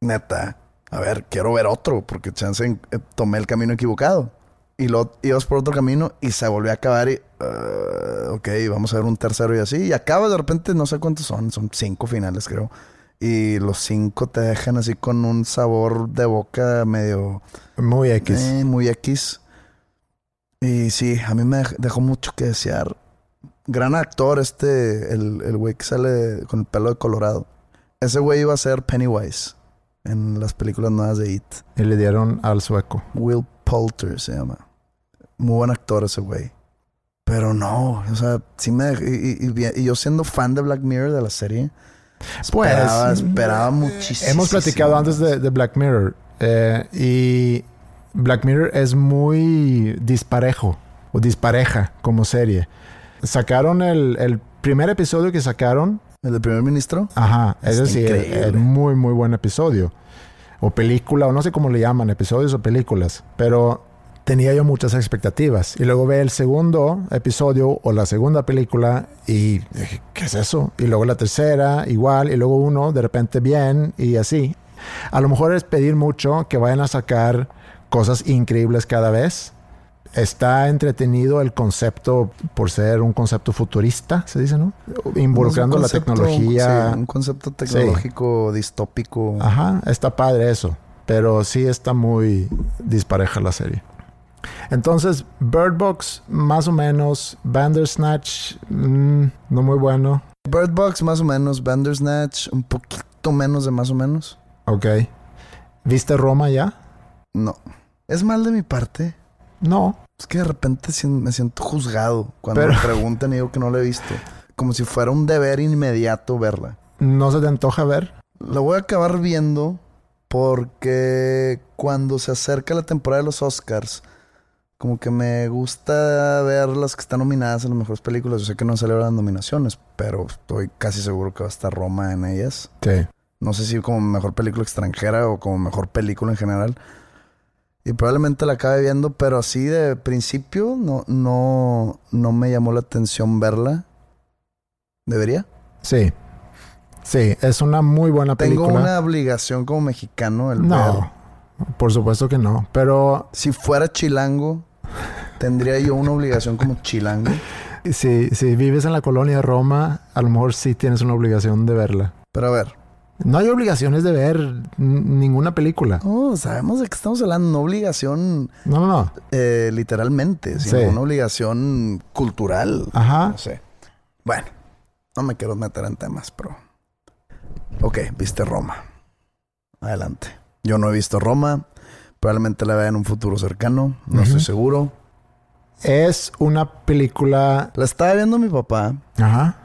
neta, a ver, quiero ver otro porque chance eh, tomé el camino equivocado. Y lo ibas por otro camino y se volvió a acabar y, "Ah, ok, vamos a ver un tercero y así. Y acabas de repente, no sé cuántos son, son cinco finales creo. Y los cinco te dejan así con un sabor de boca medio... Muy X. Eh, muy X. Y sí, a mí me dej- dejó mucho que desear. Gran actor este, el el güey que sale con el pelo de colorado. Ese güey iba a ser Pennywise en las películas nuevas de It. Y le dieron al sueco. Will Poulter se llama. Muy buen actor ese güey. Pero no, o sea, sí me y, y- yo siendo fan de Black Mirror de la serie, Pues, esperaba, esperaba muchísimo. Hemos platicado antes de, de Black Mirror. eh, y Black Mirror es muy disparejo. O dispareja como serie. Sacaron el, el primer episodio que sacaron. ¿El del primer ministro? Ajá. Es decir, es muy, muy buen episodio. O película, o no sé cómo le llaman, episodios o películas. Pero tenía yo muchas expectativas. Y luego ve el segundo episodio o la segunda película y dije, ¿qué es eso? Y luego la tercera, igual, y luego uno, de repente bien, y así. A lo mejor es pedir mucho que vayan a sacar cosas increíbles cada vez. Está entretenido el concepto por ser un concepto futurista, se dice, ¿no? Involucrando la tecnología. Sí, un concepto tecnológico distópico. Ajá, está padre eso. Pero sí está muy dispareja la serie. Entonces, Bird Box, más o menos. Bandersnatch, mm, no muy bueno. Bird Box, más o menos. Bandersnatch, un poquito menos de más o menos. Ok. ¿Viste Roma ya? No. ¿Es mal de mi parte? No. Es que de repente me siento juzgado cuando me preguntan y digo que no la he visto. Como si fuera un deber inmediato verla. ¿No se te antoja ver? La voy a acabar viendo porque cuando se acerca la temporada de los Oscars, como que me gusta ver las que están nominadas en las mejores películas. Yo sé que no celebran las nominaciones, pero estoy casi seguro que va a estar Roma en ellas. Sí. No sé si como mejor película extranjera o como mejor película en general. Y probablemente la acabe viendo, pero así de principio no, no, no me llamó la atención verla. ¿Debería? Sí. Sí, es una muy buena película. Tengo una obligación como mexicano el No, por supuesto que no. Pero Si fuera chilango, tendría yo una obligación como chilango. (laughs) si, si vives en la colonia Roma, a lo mejor sí tienes una obligación de verla. Pero a ver, No hay obligaciones de ver ninguna película. no, sabemos de qué estamos hablando, no obligación No, no, no. eh, literalmente, sino Sí. una obligación cultural. Ajá. No sé. Bueno, no me quiero meter en temas, pero. Ok, viste Roma. Adelante. Yo no he visto Roma. Probablemente la vea en un futuro cercano. No estoy seguro. Es una película. La estaba viendo mi papá Ajá.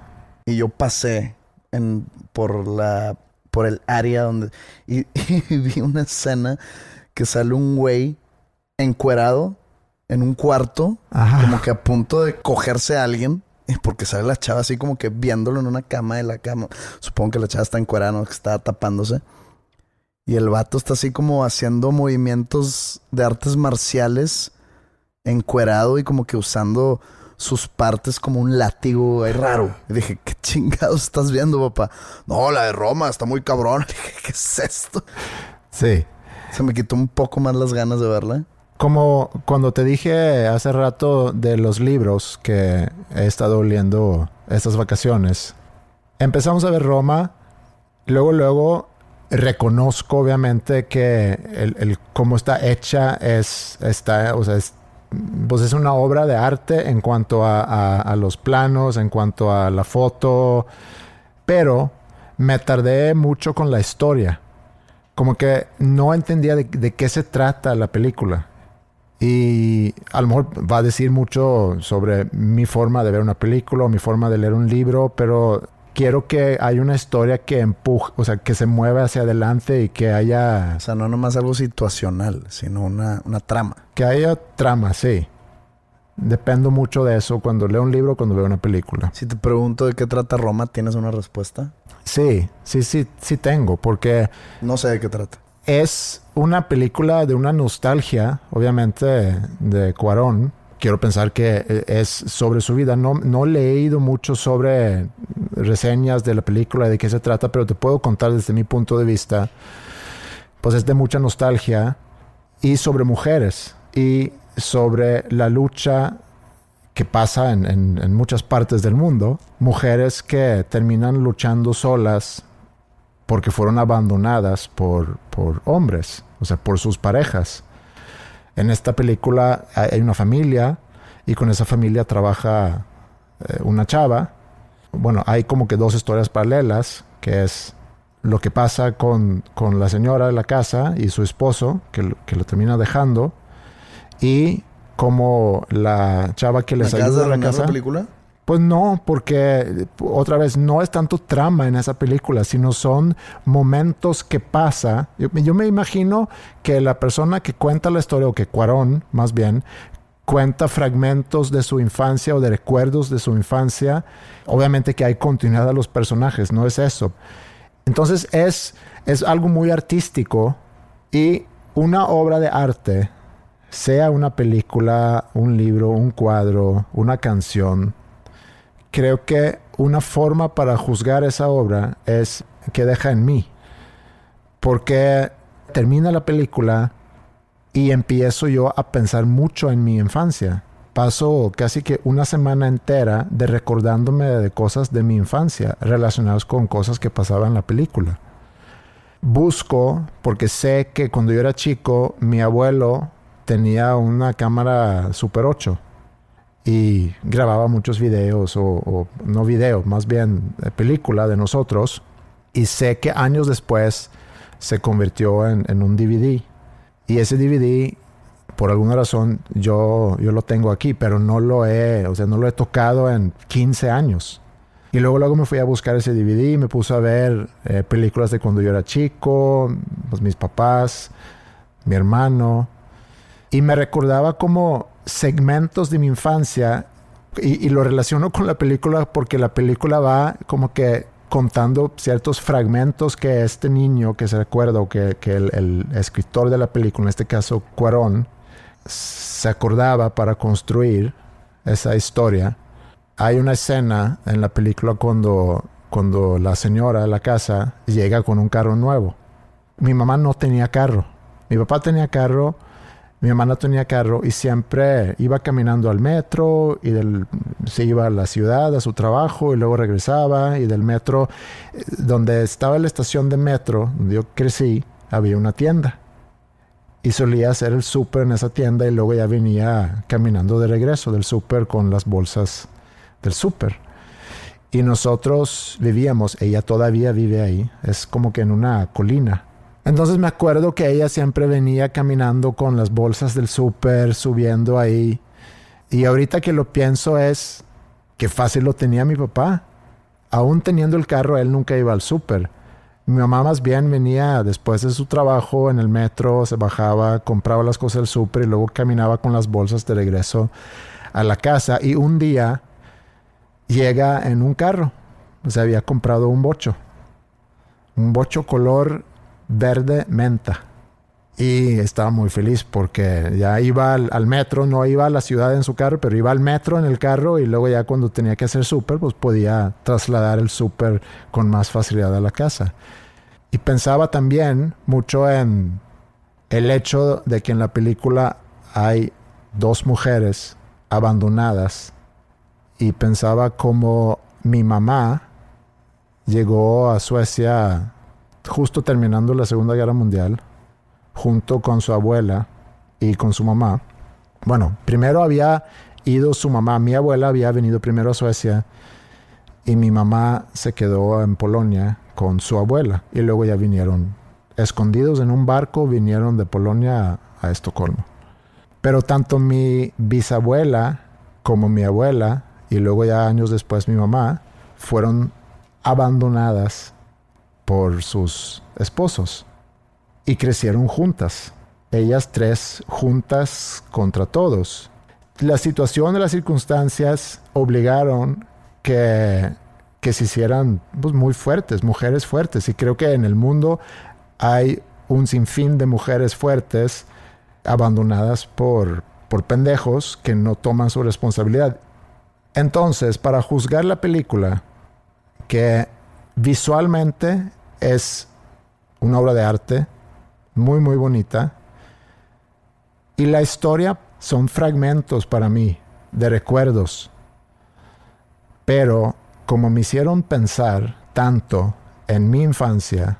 y yo pasé en, por la por el área donde y, (laughs) y vi una escena que sale un güey encuerado en un cuarto Ajá. como que a punto de cogerse a alguien porque sale la chava así como que viéndolo en una cama de la cama. Supongo que la chava está encuerada no que está tapándose. Y el vato está así como haciendo movimientos de artes marciales encuerado y como que usando sus partes como un látigo ahí raro. Y dije, ¿qué chingados estás viendo, papá? No, la de Roma, está muy cabrón. (laughs) Dije, ¿qué es esto? Sí. Se me quitó un poco más las ganas de verla. Como cuando te dije hace rato de los libros que he estado leyendo estas vacaciones, empezamos a ver Roma, luego, luego reconozco obviamente que el, el cómo está hecha es, está, o sea, es, pues es una obra de arte en cuanto a, a- a los planos, en cuanto a la foto, pero me tardé mucho con la historia. Como que no entendía de, de qué se trata la película. Y a lo mejor va a decir mucho sobre mi forma de ver una película o mi forma de leer un libro, pero quiero que haya una historia que empuje, o sea, que se mueva hacia adelante y que haya, O sea, no nomás algo situacional, sino una, una trama. que haya trama, sí. Dependo mucho de eso cuando leo un libro, cuando veo una película. Si te pregunto de qué trata Roma, ¿tienes una respuesta? Sí, sí, sí, sí tengo, porque No sé de qué trata. es una película de una nostalgia, obviamente, de Cuarón. Quiero pensar que eh, es sobre su vida. No, no he leído mucho sobre reseñas de la película, de qué se trata, pero te puedo contar desde mi punto de vista. Pues es de mucha nostalgia y sobre mujeres y sobre la lucha que pasa en, en- muchas partes del mundo. Mujeres que terminan luchando solas porque fueron abandonadas por, por hombres, o sea, por sus parejas. En esta película hay una familia y con esa familia trabaja eh, una chava. Bueno, hay como que dos historias paralelas, que es lo que pasa con, con la señora de la casa y su esposo, que, lo- que lo termina dejando, y como la chava que les ¿Me acabas de ayuda en la casa... la película? Pues no, porque otra vez no es tanto trama en esa película, sino son momentos que pasa. Yo, me imagino que la persona que cuenta la historia, o que Cuarón más bien, cuenta fragmentos de su infancia o de recuerdos de su infancia. Obviamente que hay continuidad a los personajes, no es eso. Entonces es, es algo muy artístico y una obra de arte sea una película, un libro, un cuadro, una canción, creo que una forma para juzgar esa obra es que deja en mí. Porque termina la película y empiezo yo a pensar mucho en mi infancia. Paso casi que una semana entera de recordándome de cosas de mi infancia relacionadas con cosas que pasaban en la película. Busco, porque sé que cuando yo era chico, mi abuelo tenía una cámara Super 8 y grababa muchos videos, o, no videos, más bien eh, película de nosotros. Y sé que años después se convirtió en, un DVD. Y ese DVD, por alguna razón, yo, yo lo tengo aquí, pero no lo he, o sea, no lo he tocado en 15 años. Y luego, luego me fui a buscar ese DVD me puse a ver eh, películas de cuando yo era chico, pues, mis papás, mi hermano. Y me recordaba como segmentos de mi infancia y, y, lo relaciono con la película porque la película va como que contando ciertos fragmentos que este niño que se recuerda o que, que el, el, escritor de la película, en este caso Cuarón, se acordaba para construir esa historia. Hay una escena en la película cuando, cuando la señora de la casa llega con un carro nuevo. Mi mamá no tenía carro. Mi papá tenía carro mi hermana tenía carro y siempre iba caminando al metro y del, se iba a la ciudad, a su trabajo y luego regresaba y del metro, eh, donde estaba la estación de metro, donde yo crecí, había una tienda. Y solía hacer el súper en esa tienda y luego ya venía caminando de regreso del súper con las bolsas del súper. Y nosotros vivíamos, ella todavía vive ahí, es como que en una colina entonces me acuerdo que ella siempre venía caminando con las bolsas del súper, subiendo ahí. Y ahorita que lo pienso es que fácil lo tenía mi papá. Aún teniendo el carro, él nunca iba al súper. Mi mamá más bien venía después de su trabajo en el metro, se bajaba, compraba las cosas del súper y luego caminaba con las bolsas de regreso a la casa. Y un día llega en un carro. Se había comprado un bocho. Un bocho color verde menta. Y estaba muy feliz porque ya iba al, metro, no iba a la ciudad en su carro, pero iba al metro en el carro y luego ya cuando tenía que hacer súper, pues podía trasladar el súper con más facilidad a la casa. Y pensaba también mucho en el hecho de que en la película hay dos mujeres abandonadas y pensaba como mi mamá llegó a Suecia justo terminando la Segunda Guerra Mundial, junto con su abuela y con su mamá. Bueno, primero había ido su mamá, mi abuela había venido primero a Suecia y mi mamá se quedó en Polonia con su abuela y luego ya vinieron escondidos en un barco, vinieron de Polonia a, a Estocolmo. Pero tanto mi bisabuela como mi abuela y luego ya años después mi mamá fueron abandonadas por sus esposos y crecieron juntas, ellas tres juntas contra todos. La situación y las circunstancias obligaron que, que se hicieran pues, muy fuertes, mujeres fuertes, y creo que en el mundo hay un sinfín de mujeres fuertes abandonadas por, por pendejos que no toman su responsabilidad. Entonces, para juzgar la película, que visualmente es una obra de arte muy, muy bonita. Y la historia son fragmentos para mí de recuerdos. Pero como me hicieron pensar tanto en mi infancia,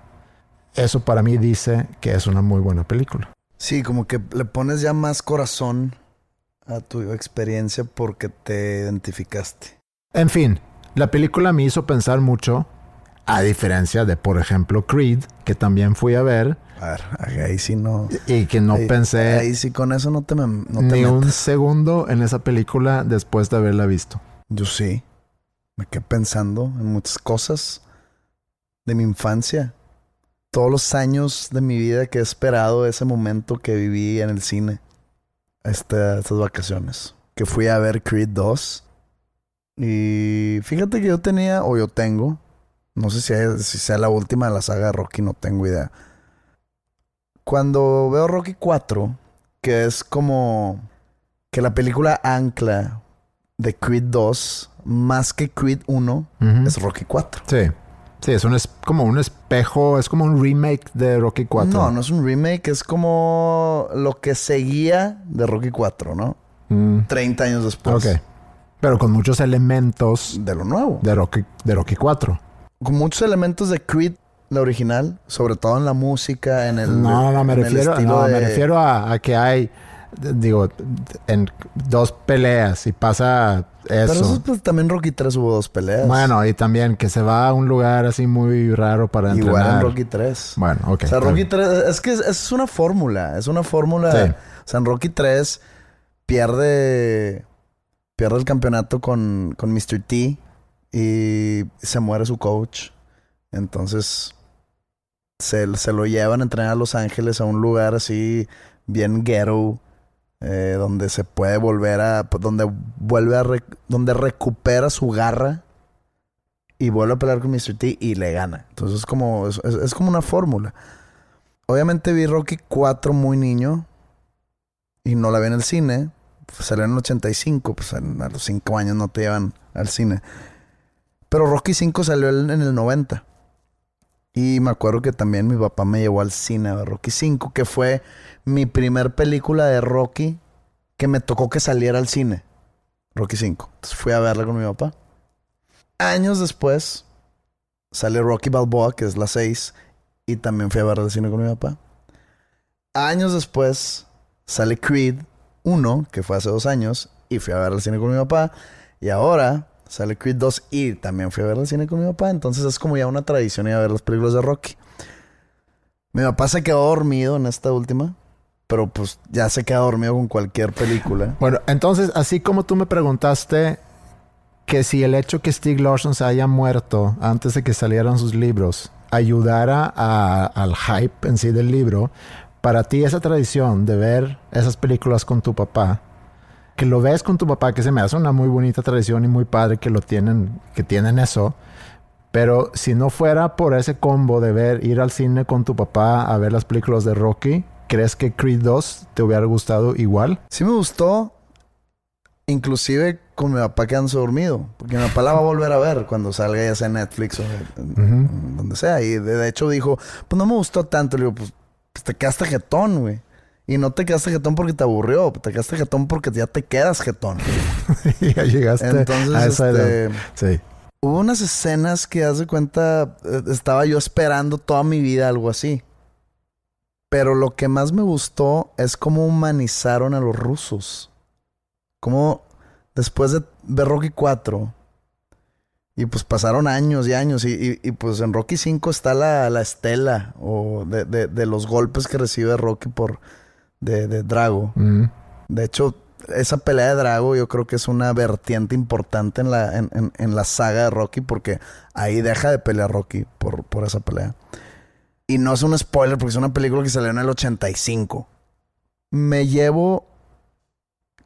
eso para mí dice que es una muy buena película. Sí, como que le pones ya más corazón a tu experiencia porque te identificaste. En fin, la película me hizo pensar mucho a diferencia de, por ejemplo, Creed, que también fui a ver. A ver, ahí sí no. Y que no pensé. Ahí sí con eso no te, no ni un segundo en esa película después de haberla visto. Yo sí. Me quedé pensando en muchas cosas de mi infancia. Todos los años de mi vida que he esperado ese momento que viví en el cine. Este, estas vacaciones. Que fui a ver Creed 2. Y fíjate que yo tenía, o yo tengo, no sé si, si sea la última de la saga de Rocky, no tengo idea. Cuando veo Rocky 4, que es como que la película ancla de Creed 2, más que Creed 1, Ujú. es Rocky 4. Sí. Sí, es un es como un espejo, es como un remake de Rocky 4. No, no es un remake, es como lo que seguía de Rocky 4, ¿no? Mm, 30 años después. ok. Pero con muchos elementos De lo nuevo. de Rocky, de Rocky 4. Con muchos elementos de Creed, la original, sobre todo en la música, en el. No, no, me refiero, no, me de- refiero a, a que hay, digo, en dos peleas y pasa eso. Pero eso, pues, también Rocky 3 hubo dos peleas. Bueno, y también que se va a un lugar así muy raro para Igual entrenar. en Rocky 3. Bueno, ok. O sea, Rocky bien. 3, es que es, es una fórmula, es una fórmula. Sí. O sea, en Rocky 3 pierde, pierde el campeonato con, con Mr. T y se muere su coach. Entonces se, se lo llevan a entrenar a Los Ángeles a un lugar así bien ghetto. eh, donde se puede volver a donde vuelve a rec- donde recupera su garra y vuelve a pelear con Mr. T y le gana. Entonces es como, es, es- como una fórmula. Obviamente vi Rocky 4 muy niño y no la vi en el cine. Salió en el 85, pues a los 5 años no te llevan al cine. Pero Rocky 5 salió en el 90. Y me acuerdo que también mi papá me llevó al cine a ver Rocky 5, que fue mi primer película de Rocky que me tocó que saliera al cine. Rocky 5. Entonces fui a verla con mi papá. Años después sale Rocky Balboa, que es la 6, y también fui a verla al cine con mi papá. Años después sale Creed 1, que fue hace dos años, y fui a verla al cine con mi papá. Y ahora sale Creed 2 y también fui a verla al cine con mi papá. Entonces es como ya una tradición ir a ver las películas de Rocky. Mi papá se quedó dormido en esta última, pero pues ya se queda dormido con cualquier película. (laughs) Bueno, entonces, así como tú me preguntaste que si el hecho que Steve Lawson se haya muerto antes de que salieran sus libros ayudara al hype en sí del libro, para ti esa tradición de ver esas películas con tu papá, que lo ves con tu papá, que se me hace una muy bonita tradición y muy padre que lo tienen, que tienen eso. Pero si no fuera por ese combo de ver, ir al cine con tu papá a ver las películas de Rocky, ¿crees que Creed 2 te hubiera gustado igual? Sí me gustó, inclusive con mi papá quedándose dormido, porque mi papá la va a volver a ver cuando salga ya sea en Netflix o en- en donde sea. Y de, de hecho dijo, pues no me gustó tanto. Le digo, pues, pues te quedaste jetón, güey. Y no te quedaste jetón porque te aburrió, te quedaste jetón porque ya te quedas jetón. (laughs) ya llegaste Entonces, a esa este, edad. Sí. Hubo unas escenas que, haz de cuenta, eh, estaba yo esperando toda mi vida algo así. Pero lo que más me gustó es cómo humanizaron a los rusos. Cómo después de ver Rocky 4, y pues pasaron años y años, y, y- y, pues en Rocky 5 está la, la estela o de, de- de los golpes que recibe Rocky por de, de Drago. De hecho, esa pelea de Drago yo creo que es una vertiente importante en la, en, en- en la saga de Rocky porque ahí deja de pelear Rocky por, por esa pelea. Y no es un spoiler porque es una película que salió en el 85. Me llevo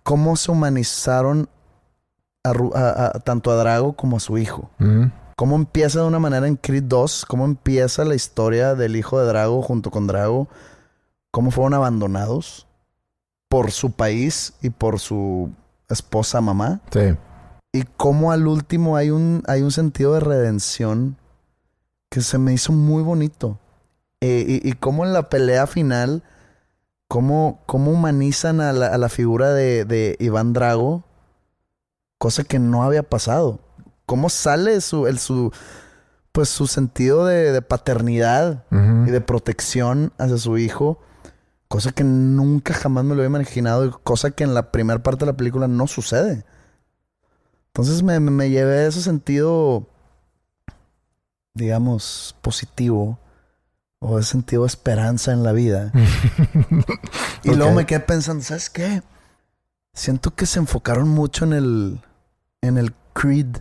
cómo se humanizaron a Ru- a- a- tanto a Drago como a su hijo. Cómo empieza de una manera en Creed 2, cómo empieza la historia del hijo de Drago junto con Drago, cómo fueron abandonados por su país y por su esposa mamá, Sí. y cómo al último hay un, hay un sentido de redención que se me hizo muy bonito. Eh, y, y cómo en la pelea final, cómo, cómo humanizan a la, a la figura de, de Iván Drago, cosa que no había pasado. Cómo sale su, el, su, pues su sentido de, de paternidad y de protección hacia su hijo, cosa que nunca jamás me lo había imaginado, y cosa que en la primera parte de la película no sucede. Entonces me, me- llevé ese sentido, digamos, positivo, o ese sentido de esperanza en la vida. (laughs) Y luego me quedé pensando, ¿sabes qué? Siento que se enfocaron mucho en el, en el Creed.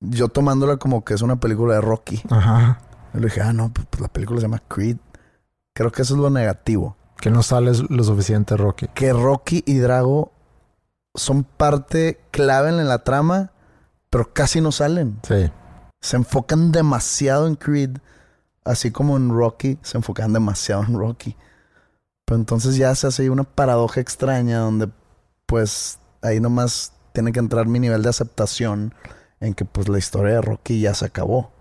Yo tomándola como que es una película de Rocky. Ajá. Y le dije, ah, no, pues pues la película se llama Creed. Creo que eso es lo negativo. Que no sales lo suficiente, Rocky. Que Rocky y Drago son parte clave en la trama, pero casi no salen. Sí. Se enfocan demasiado en Creed, así como en Rocky se enfocan demasiado en Rocky. Pero entonces ya se hace una paradoja extraña donde pues ahí nomás tiene que entrar mi nivel de aceptación en que pues la historia de Rocky ya se acabó.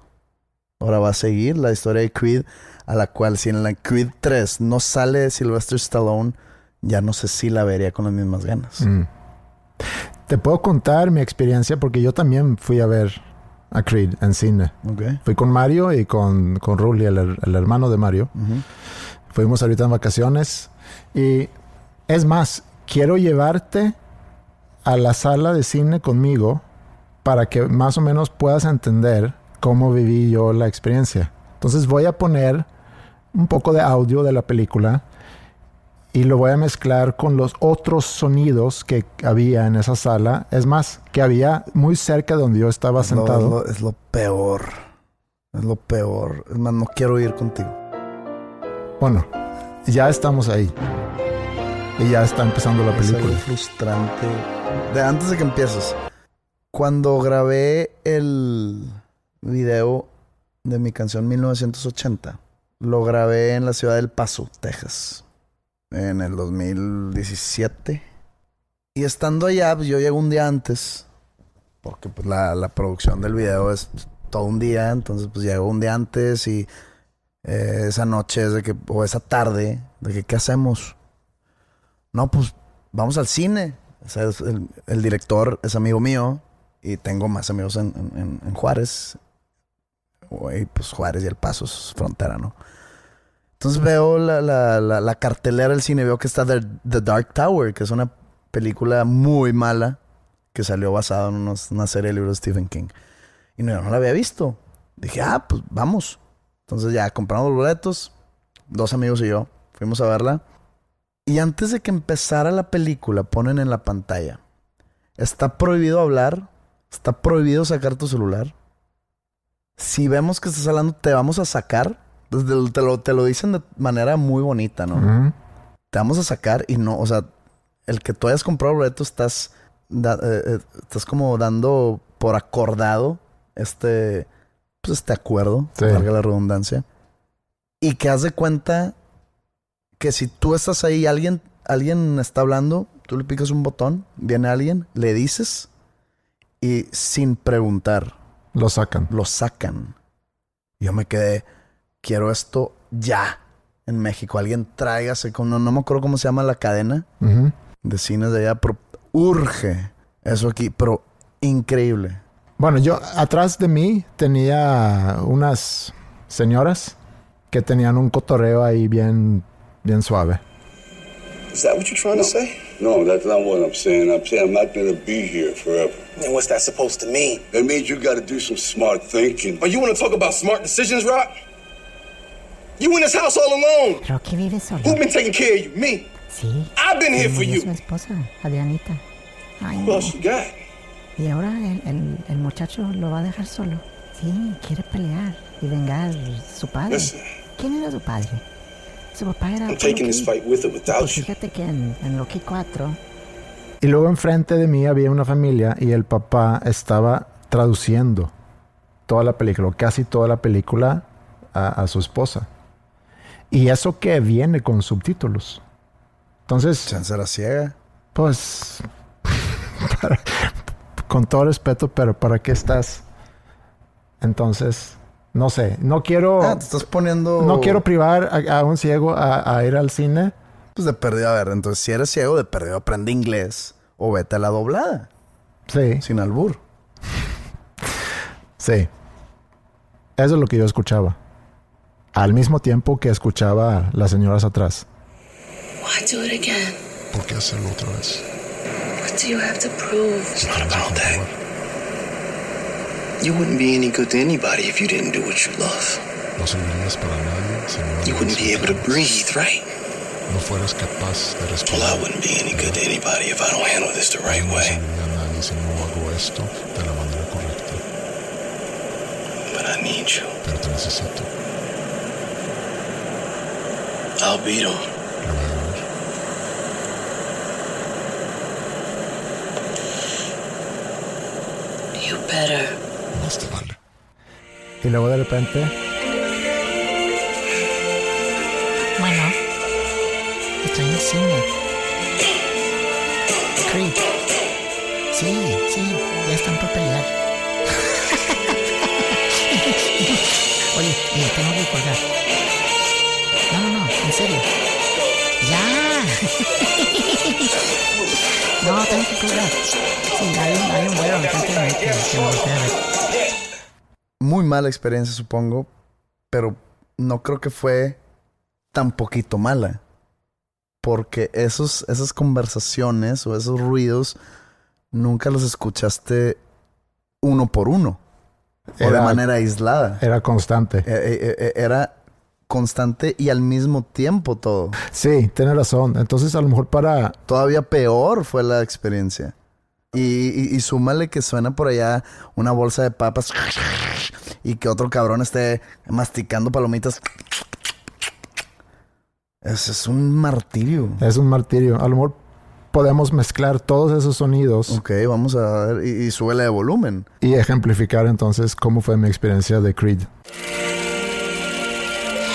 Ahora va a seguir la historia de Creed, a la cual si en la Creed 3 no sale Sylvester Stallone, ya no sé si la vería con las mismas ganas. Mm. Te puedo contar mi experiencia porque yo también fui a ver a Creed en cine. Ok. Fui con Mario y con, con Rulli, el, el hermano de Mario. Fuimos ahorita en vacaciones. Y es más, quiero llevarte a la sala de cine conmigo para que más o menos puedas entender cómo viví yo la experiencia. Entonces voy a poner un poco de audio de la película y lo voy a mezclar con los otros sonidos que había en esa sala. Es más, que había muy cerca de donde yo estaba Es lo- sentado. Es lo, es lo peor. Es lo peor. Es más, no quiero ir contigo. Bueno, ya estamos ahí. Y ya está empezando la Es algo película. frustrante. De antes de que empieces. Cuando grabé el video de mi canción 1980, lo grabé en la ciudad del Paso, Texas. En el 2017. Y estando allá, pues, yo llego un día antes. Porque pues, la, la producción del video es todo un día. Entonces, pues llego un día antes y eh, esa noche es de que, o esa tarde, de que, ¿qué hacemos? No, pues vamos al cine. O sea, el, el director es amigo mío y tengo más amigos en- en- en Juárez. Y pues Juárez y El Paso es frontera, ¿no? Entonces veo la, la- la- la cartelera del cine, veo que está The, The Dark Tower, que es una película muy mala que salió basada en una serie de libros de Stephen King. Y no, yo no la había visto. Dije, ah, pues vamos. Entonces ya compramos los boletos, dos amigos y yo, fuimos a verla. Y antes de que empezara la película, ponen en la pantalla: Está prohibido hablar, está prohibido sacar tu celular. Si vemos que estás hablando, te vamos a sacar. Desde- Te lo, te lo dicen de manera muy bonita, ¿no? Te vamos a sacar y no, o sea, el que tú hayas comprado el boleto estás, da- eh, eh, estás como dando por acordado este, pues este acuerdo, Sí. valga la redundancia. Y que haz de cuenta que si tú estás ahí, alguien, alguien está hablando, tú le picas un botón, viene alguien, le dices y sin preguntar, Lo sacan. lo sacan. Yo me quedé, quiero esto ya en México. Alguien tráigase con, no, no me acuerdo cómo se llama la cadena Ujú. de cines de allá, pero urge eso aquí, pero increíble. Bueno, yo atrás de mí tenía unas señoras que tenían un cotorreo ahí bien, bien suave. Is that what you're trying to say? No, that's not what I'm saying. I'm saying I'm not going to be here forever. And what's that supposed to mean? That means you got to do some smart thinking. Oh, you want to talk about smart decisions, Rock? You in this house all alone. Rocky vive solo. Who been taking care of you? Me. Sí. I've been here for you. su esposa, Adrianita. Ay, Who else you got? Y ahora el, el- el muchacho lo va a dejar solo. Sí, quiere pelear y vengar su padre. Listen. ¿Quién era su padre? Su papá era... I'm taking this fight with or without Pues you. fíjate que en, en Rocky 4 Y luego enfrente de mí había una familia y el papá estaba traduciendo toda la película, o casi toda la película a, a su esposa. Y eso que viene con subtítulos. Entonces, Chance era ciega. pues, (laughs) para- con todo respeto, pero ¿para qué estás? Entonces, no sé, no quiero, Ah, te estás poniendo. no quiero privar a, a un ciego a, a ir al cine. Pues de perdido, a ver, entonces si eres ciego, de perdido aprende inglés o vete a la doblada, Sí, sin albur. sí. Eso es lo que yo escuchaba. Al mismo tiempo que escuchaba a las señoras atrás. Why do it again? ¿Por qué hacerlo otra vez? What do you have to prove? It's not about that. You wouldn't be any good to anybody if you didn't do what you love. No servirías para nadie si no You wouldn't be able to breathe, right? No fueras capaz de Well, respirar. I wouldn't be any good to anybody if I don't handle this the right No way. serviría a nadie si no hago esto de la manera correcta. But I need you. Pero te necesito. I'll beat him. Lo voy a ver. You better. Y luego de repente, Bueno, que traen el cine. Creed. Sí, sí, ya están por pelear. (laughs) Oye, oye, tengo que colgar. No, no, no, en serio. ¡Ya! (laughs) no, tengo que colgar. Sí, hay un, hay un mí que, que me voltea a ver. Muy mala experiencia, supongo, pero no creo que fue tan poquito mala. Porque esos, esas conversaciones o esos ruidos nunca los escuchaste uno por uno. o de Era- manera aislada. Era constante. Eh, eh, eh, era constante y al mismo tiempo todo. Sí, tienes razón. Entonces, a lo mejor para. Todavía peor fue la experiencia. Y, y- y súmale que suena por allá una bolsa de papas y que otro cabrón esté masticando palomitas. Ese es un martirio. Es un martirio. A lo mejor podemos mezclar todos esos sonidos Ok, vamos a ver. Y, y súbele de volumen. y ejemplificar entonces cómo fue mi experiencia de Creed.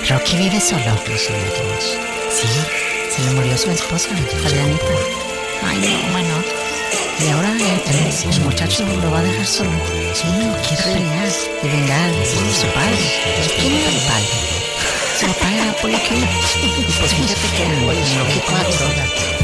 Rocky vive solo. Sí, se le murió su esposa, Fabianita. Ay, no, bueno. Y ahora el, el- el muchacho lo va a dejar solo. Sí, quiere pelear y vengar por su padre. ¿Quién era el padre? Su papá era. Y pues fíjate que en Rocky 4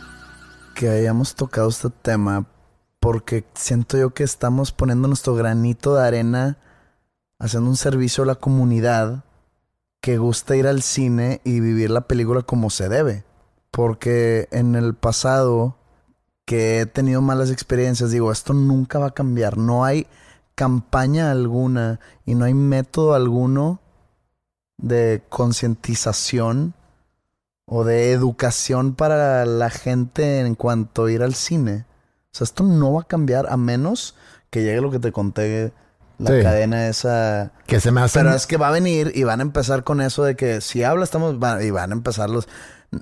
que hayamos tocado este tema porque siento yo que estamos poniendo nuestro granito de arena haciendo un servicio a la comunidad que gusta ir al cine y vivir la película como se debe. Porque en el pasado que he tenido malas experiencias, digo, esto nunca va a cambiar. No hay campaña alguna y no hay método alguno de concientización o de educación para la gente en cuanto a ir al cine. O sea, esto no va a cambiar a menos que llegue lo que te conté, la Sí. cadena esa. Que se me hace. Pero es que va a venir y van a empezar con eso de que si habla estamos y van a empezar los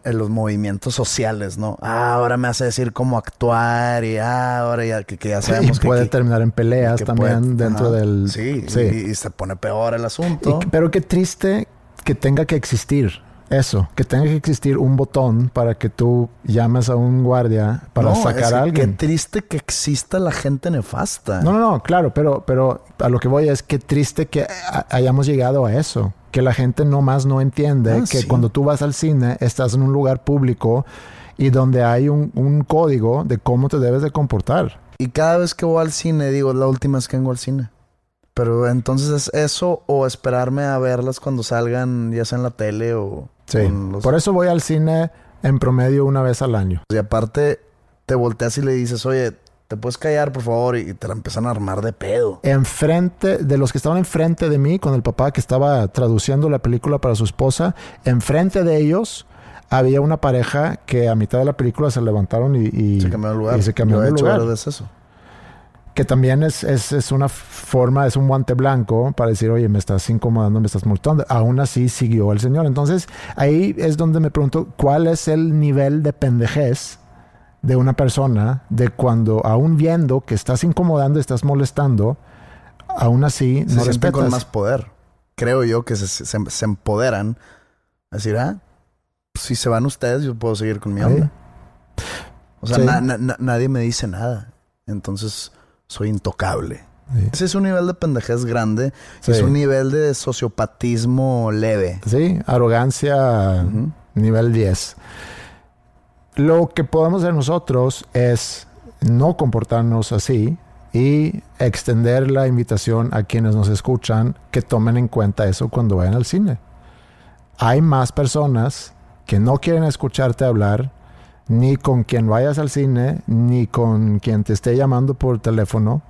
eh, los movimientos sociales, ¿no? Ah, ahora me hace decir cómo actuar y ah, ahora ya que, que ya y sabemos que puede aquí- terminar en peleas también puede- dentro ajá. del. Sí, sí. Y, y se pone peor el asunto. Y- pero qué triste que tenga que existir eso, que tenga que existir un botón para que tú llames a un guardia para No, sacar es a alguien. Qué triste que exista la gente nefasta. No, no, no, claro, pero, pero a lo que voy es que triste que ha- hayamos llegado a eso, que la gente nomás no entiende Ah, que sí. cuando tú vas al cine estás en un lugar público y donde hay un, un código de cómo te debes de comportar. Y cada vez que voy al cine, digo, la última vez que vengo al cine. Pero entonces es eso o esperarme a verlas cuando salgan, ya sea en la tele o... Sí, con los- por eso voy al cine en promedio una vez al año. Y aparte, te volteas y le dices, oye, ¿te puedes callar, por favor? Y te la empiezan a armar de pedo. enfrente de los que estaban enfrente de mí con el papá que estaba traduciendo la película para su esposa, enfrente de ellos había una pareja que a mitad de la película se levantaron y, y- Se cambió de lugar. y se cambió Yo de hecho lugar. veces eso. Que también es, es, es una forma, es un guante blanco para decir, oye, me estás incomodando, me estás multando. Aún así siguió el señor. Entonces ahí es donde me pregunto, ¿cuál es el nivel de pendejez de una persona de cuando, aún viendo que estás incomodando, estás molestando, aún así Se no respetas? con más poder. Creo yo que se, se- se empoderan. A decir, ah, si se van ustedes, yo puedo seguir con mi onda. O sea, Sí. na- na- na- nadie me dice nada. Entonces, soy intocable. Sí, es un nivel de pendejez grande. Sí. Es un nivel de sociopatismo leve. Sí, arrogancia nivel 10. Lo que podemos hacer nosotros es no comportarnos así y extender la invitación a quienes nos escuchan que tomen en cuenta eso cuando vayan al cine. Hay más personas que no quieren escucharte hablar ni con quien vayas al cine, ni con quien te esté llamando por teléfono.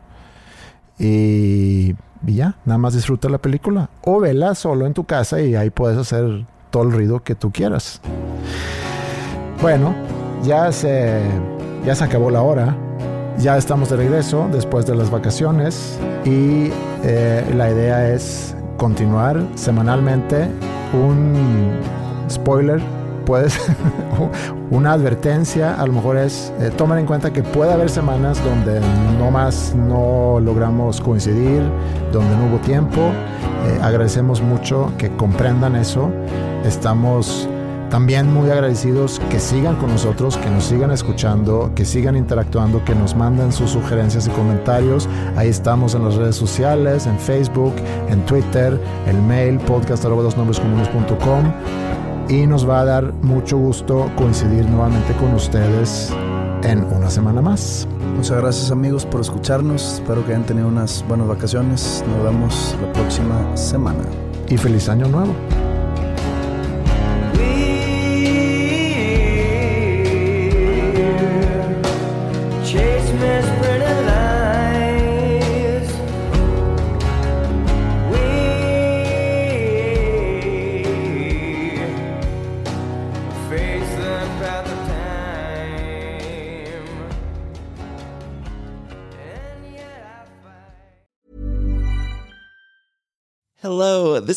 Y, y ya, nada más disfruta la película. O vela solo en tu casa y ahí puedes hacer todo el ruido que tú quieras. Bueno, ya se, ya se acabó la hora. Ya estamos de regreso después de las vacaciones y eh, la idea es continuar semanalmente un spoiler puedes (laughs) una advertencia a lo mejor es eh, tomar en cuenta que puede haber semanas donde no más no logramos coincidir donde no hubo tiempo. Eh, agradecemos mucho que comprendan eso. Estamos también muy agradecidos que sigan con nosotros, que nos sigan escuchando, que sigan interactuando, que nos manden sus sugerencias y comentarios. Ahí estamos en las redes sociales, en Facebook, en Twitter, el mail podcast.com y nos va a dar mucho gusto coincidir nuevamente con ustedes en una semana más. Muchas gracias amigos por escucharnos. Espero que hayan tenido unas buenas vacaciones. Nos vemos la próxima semana. Y feliz año nuevo.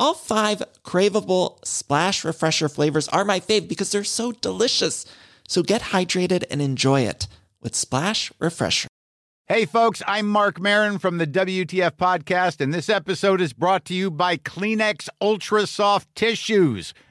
All five craveable splash refresher flavors are my fave because they're so delicious. So get hydrated and enjoy it with Splash Refresher. Hey, folks, I'm Mark Marin from the WTF Podcast, and this episode is brought to you by Kleenex Ultra Soft Tissues,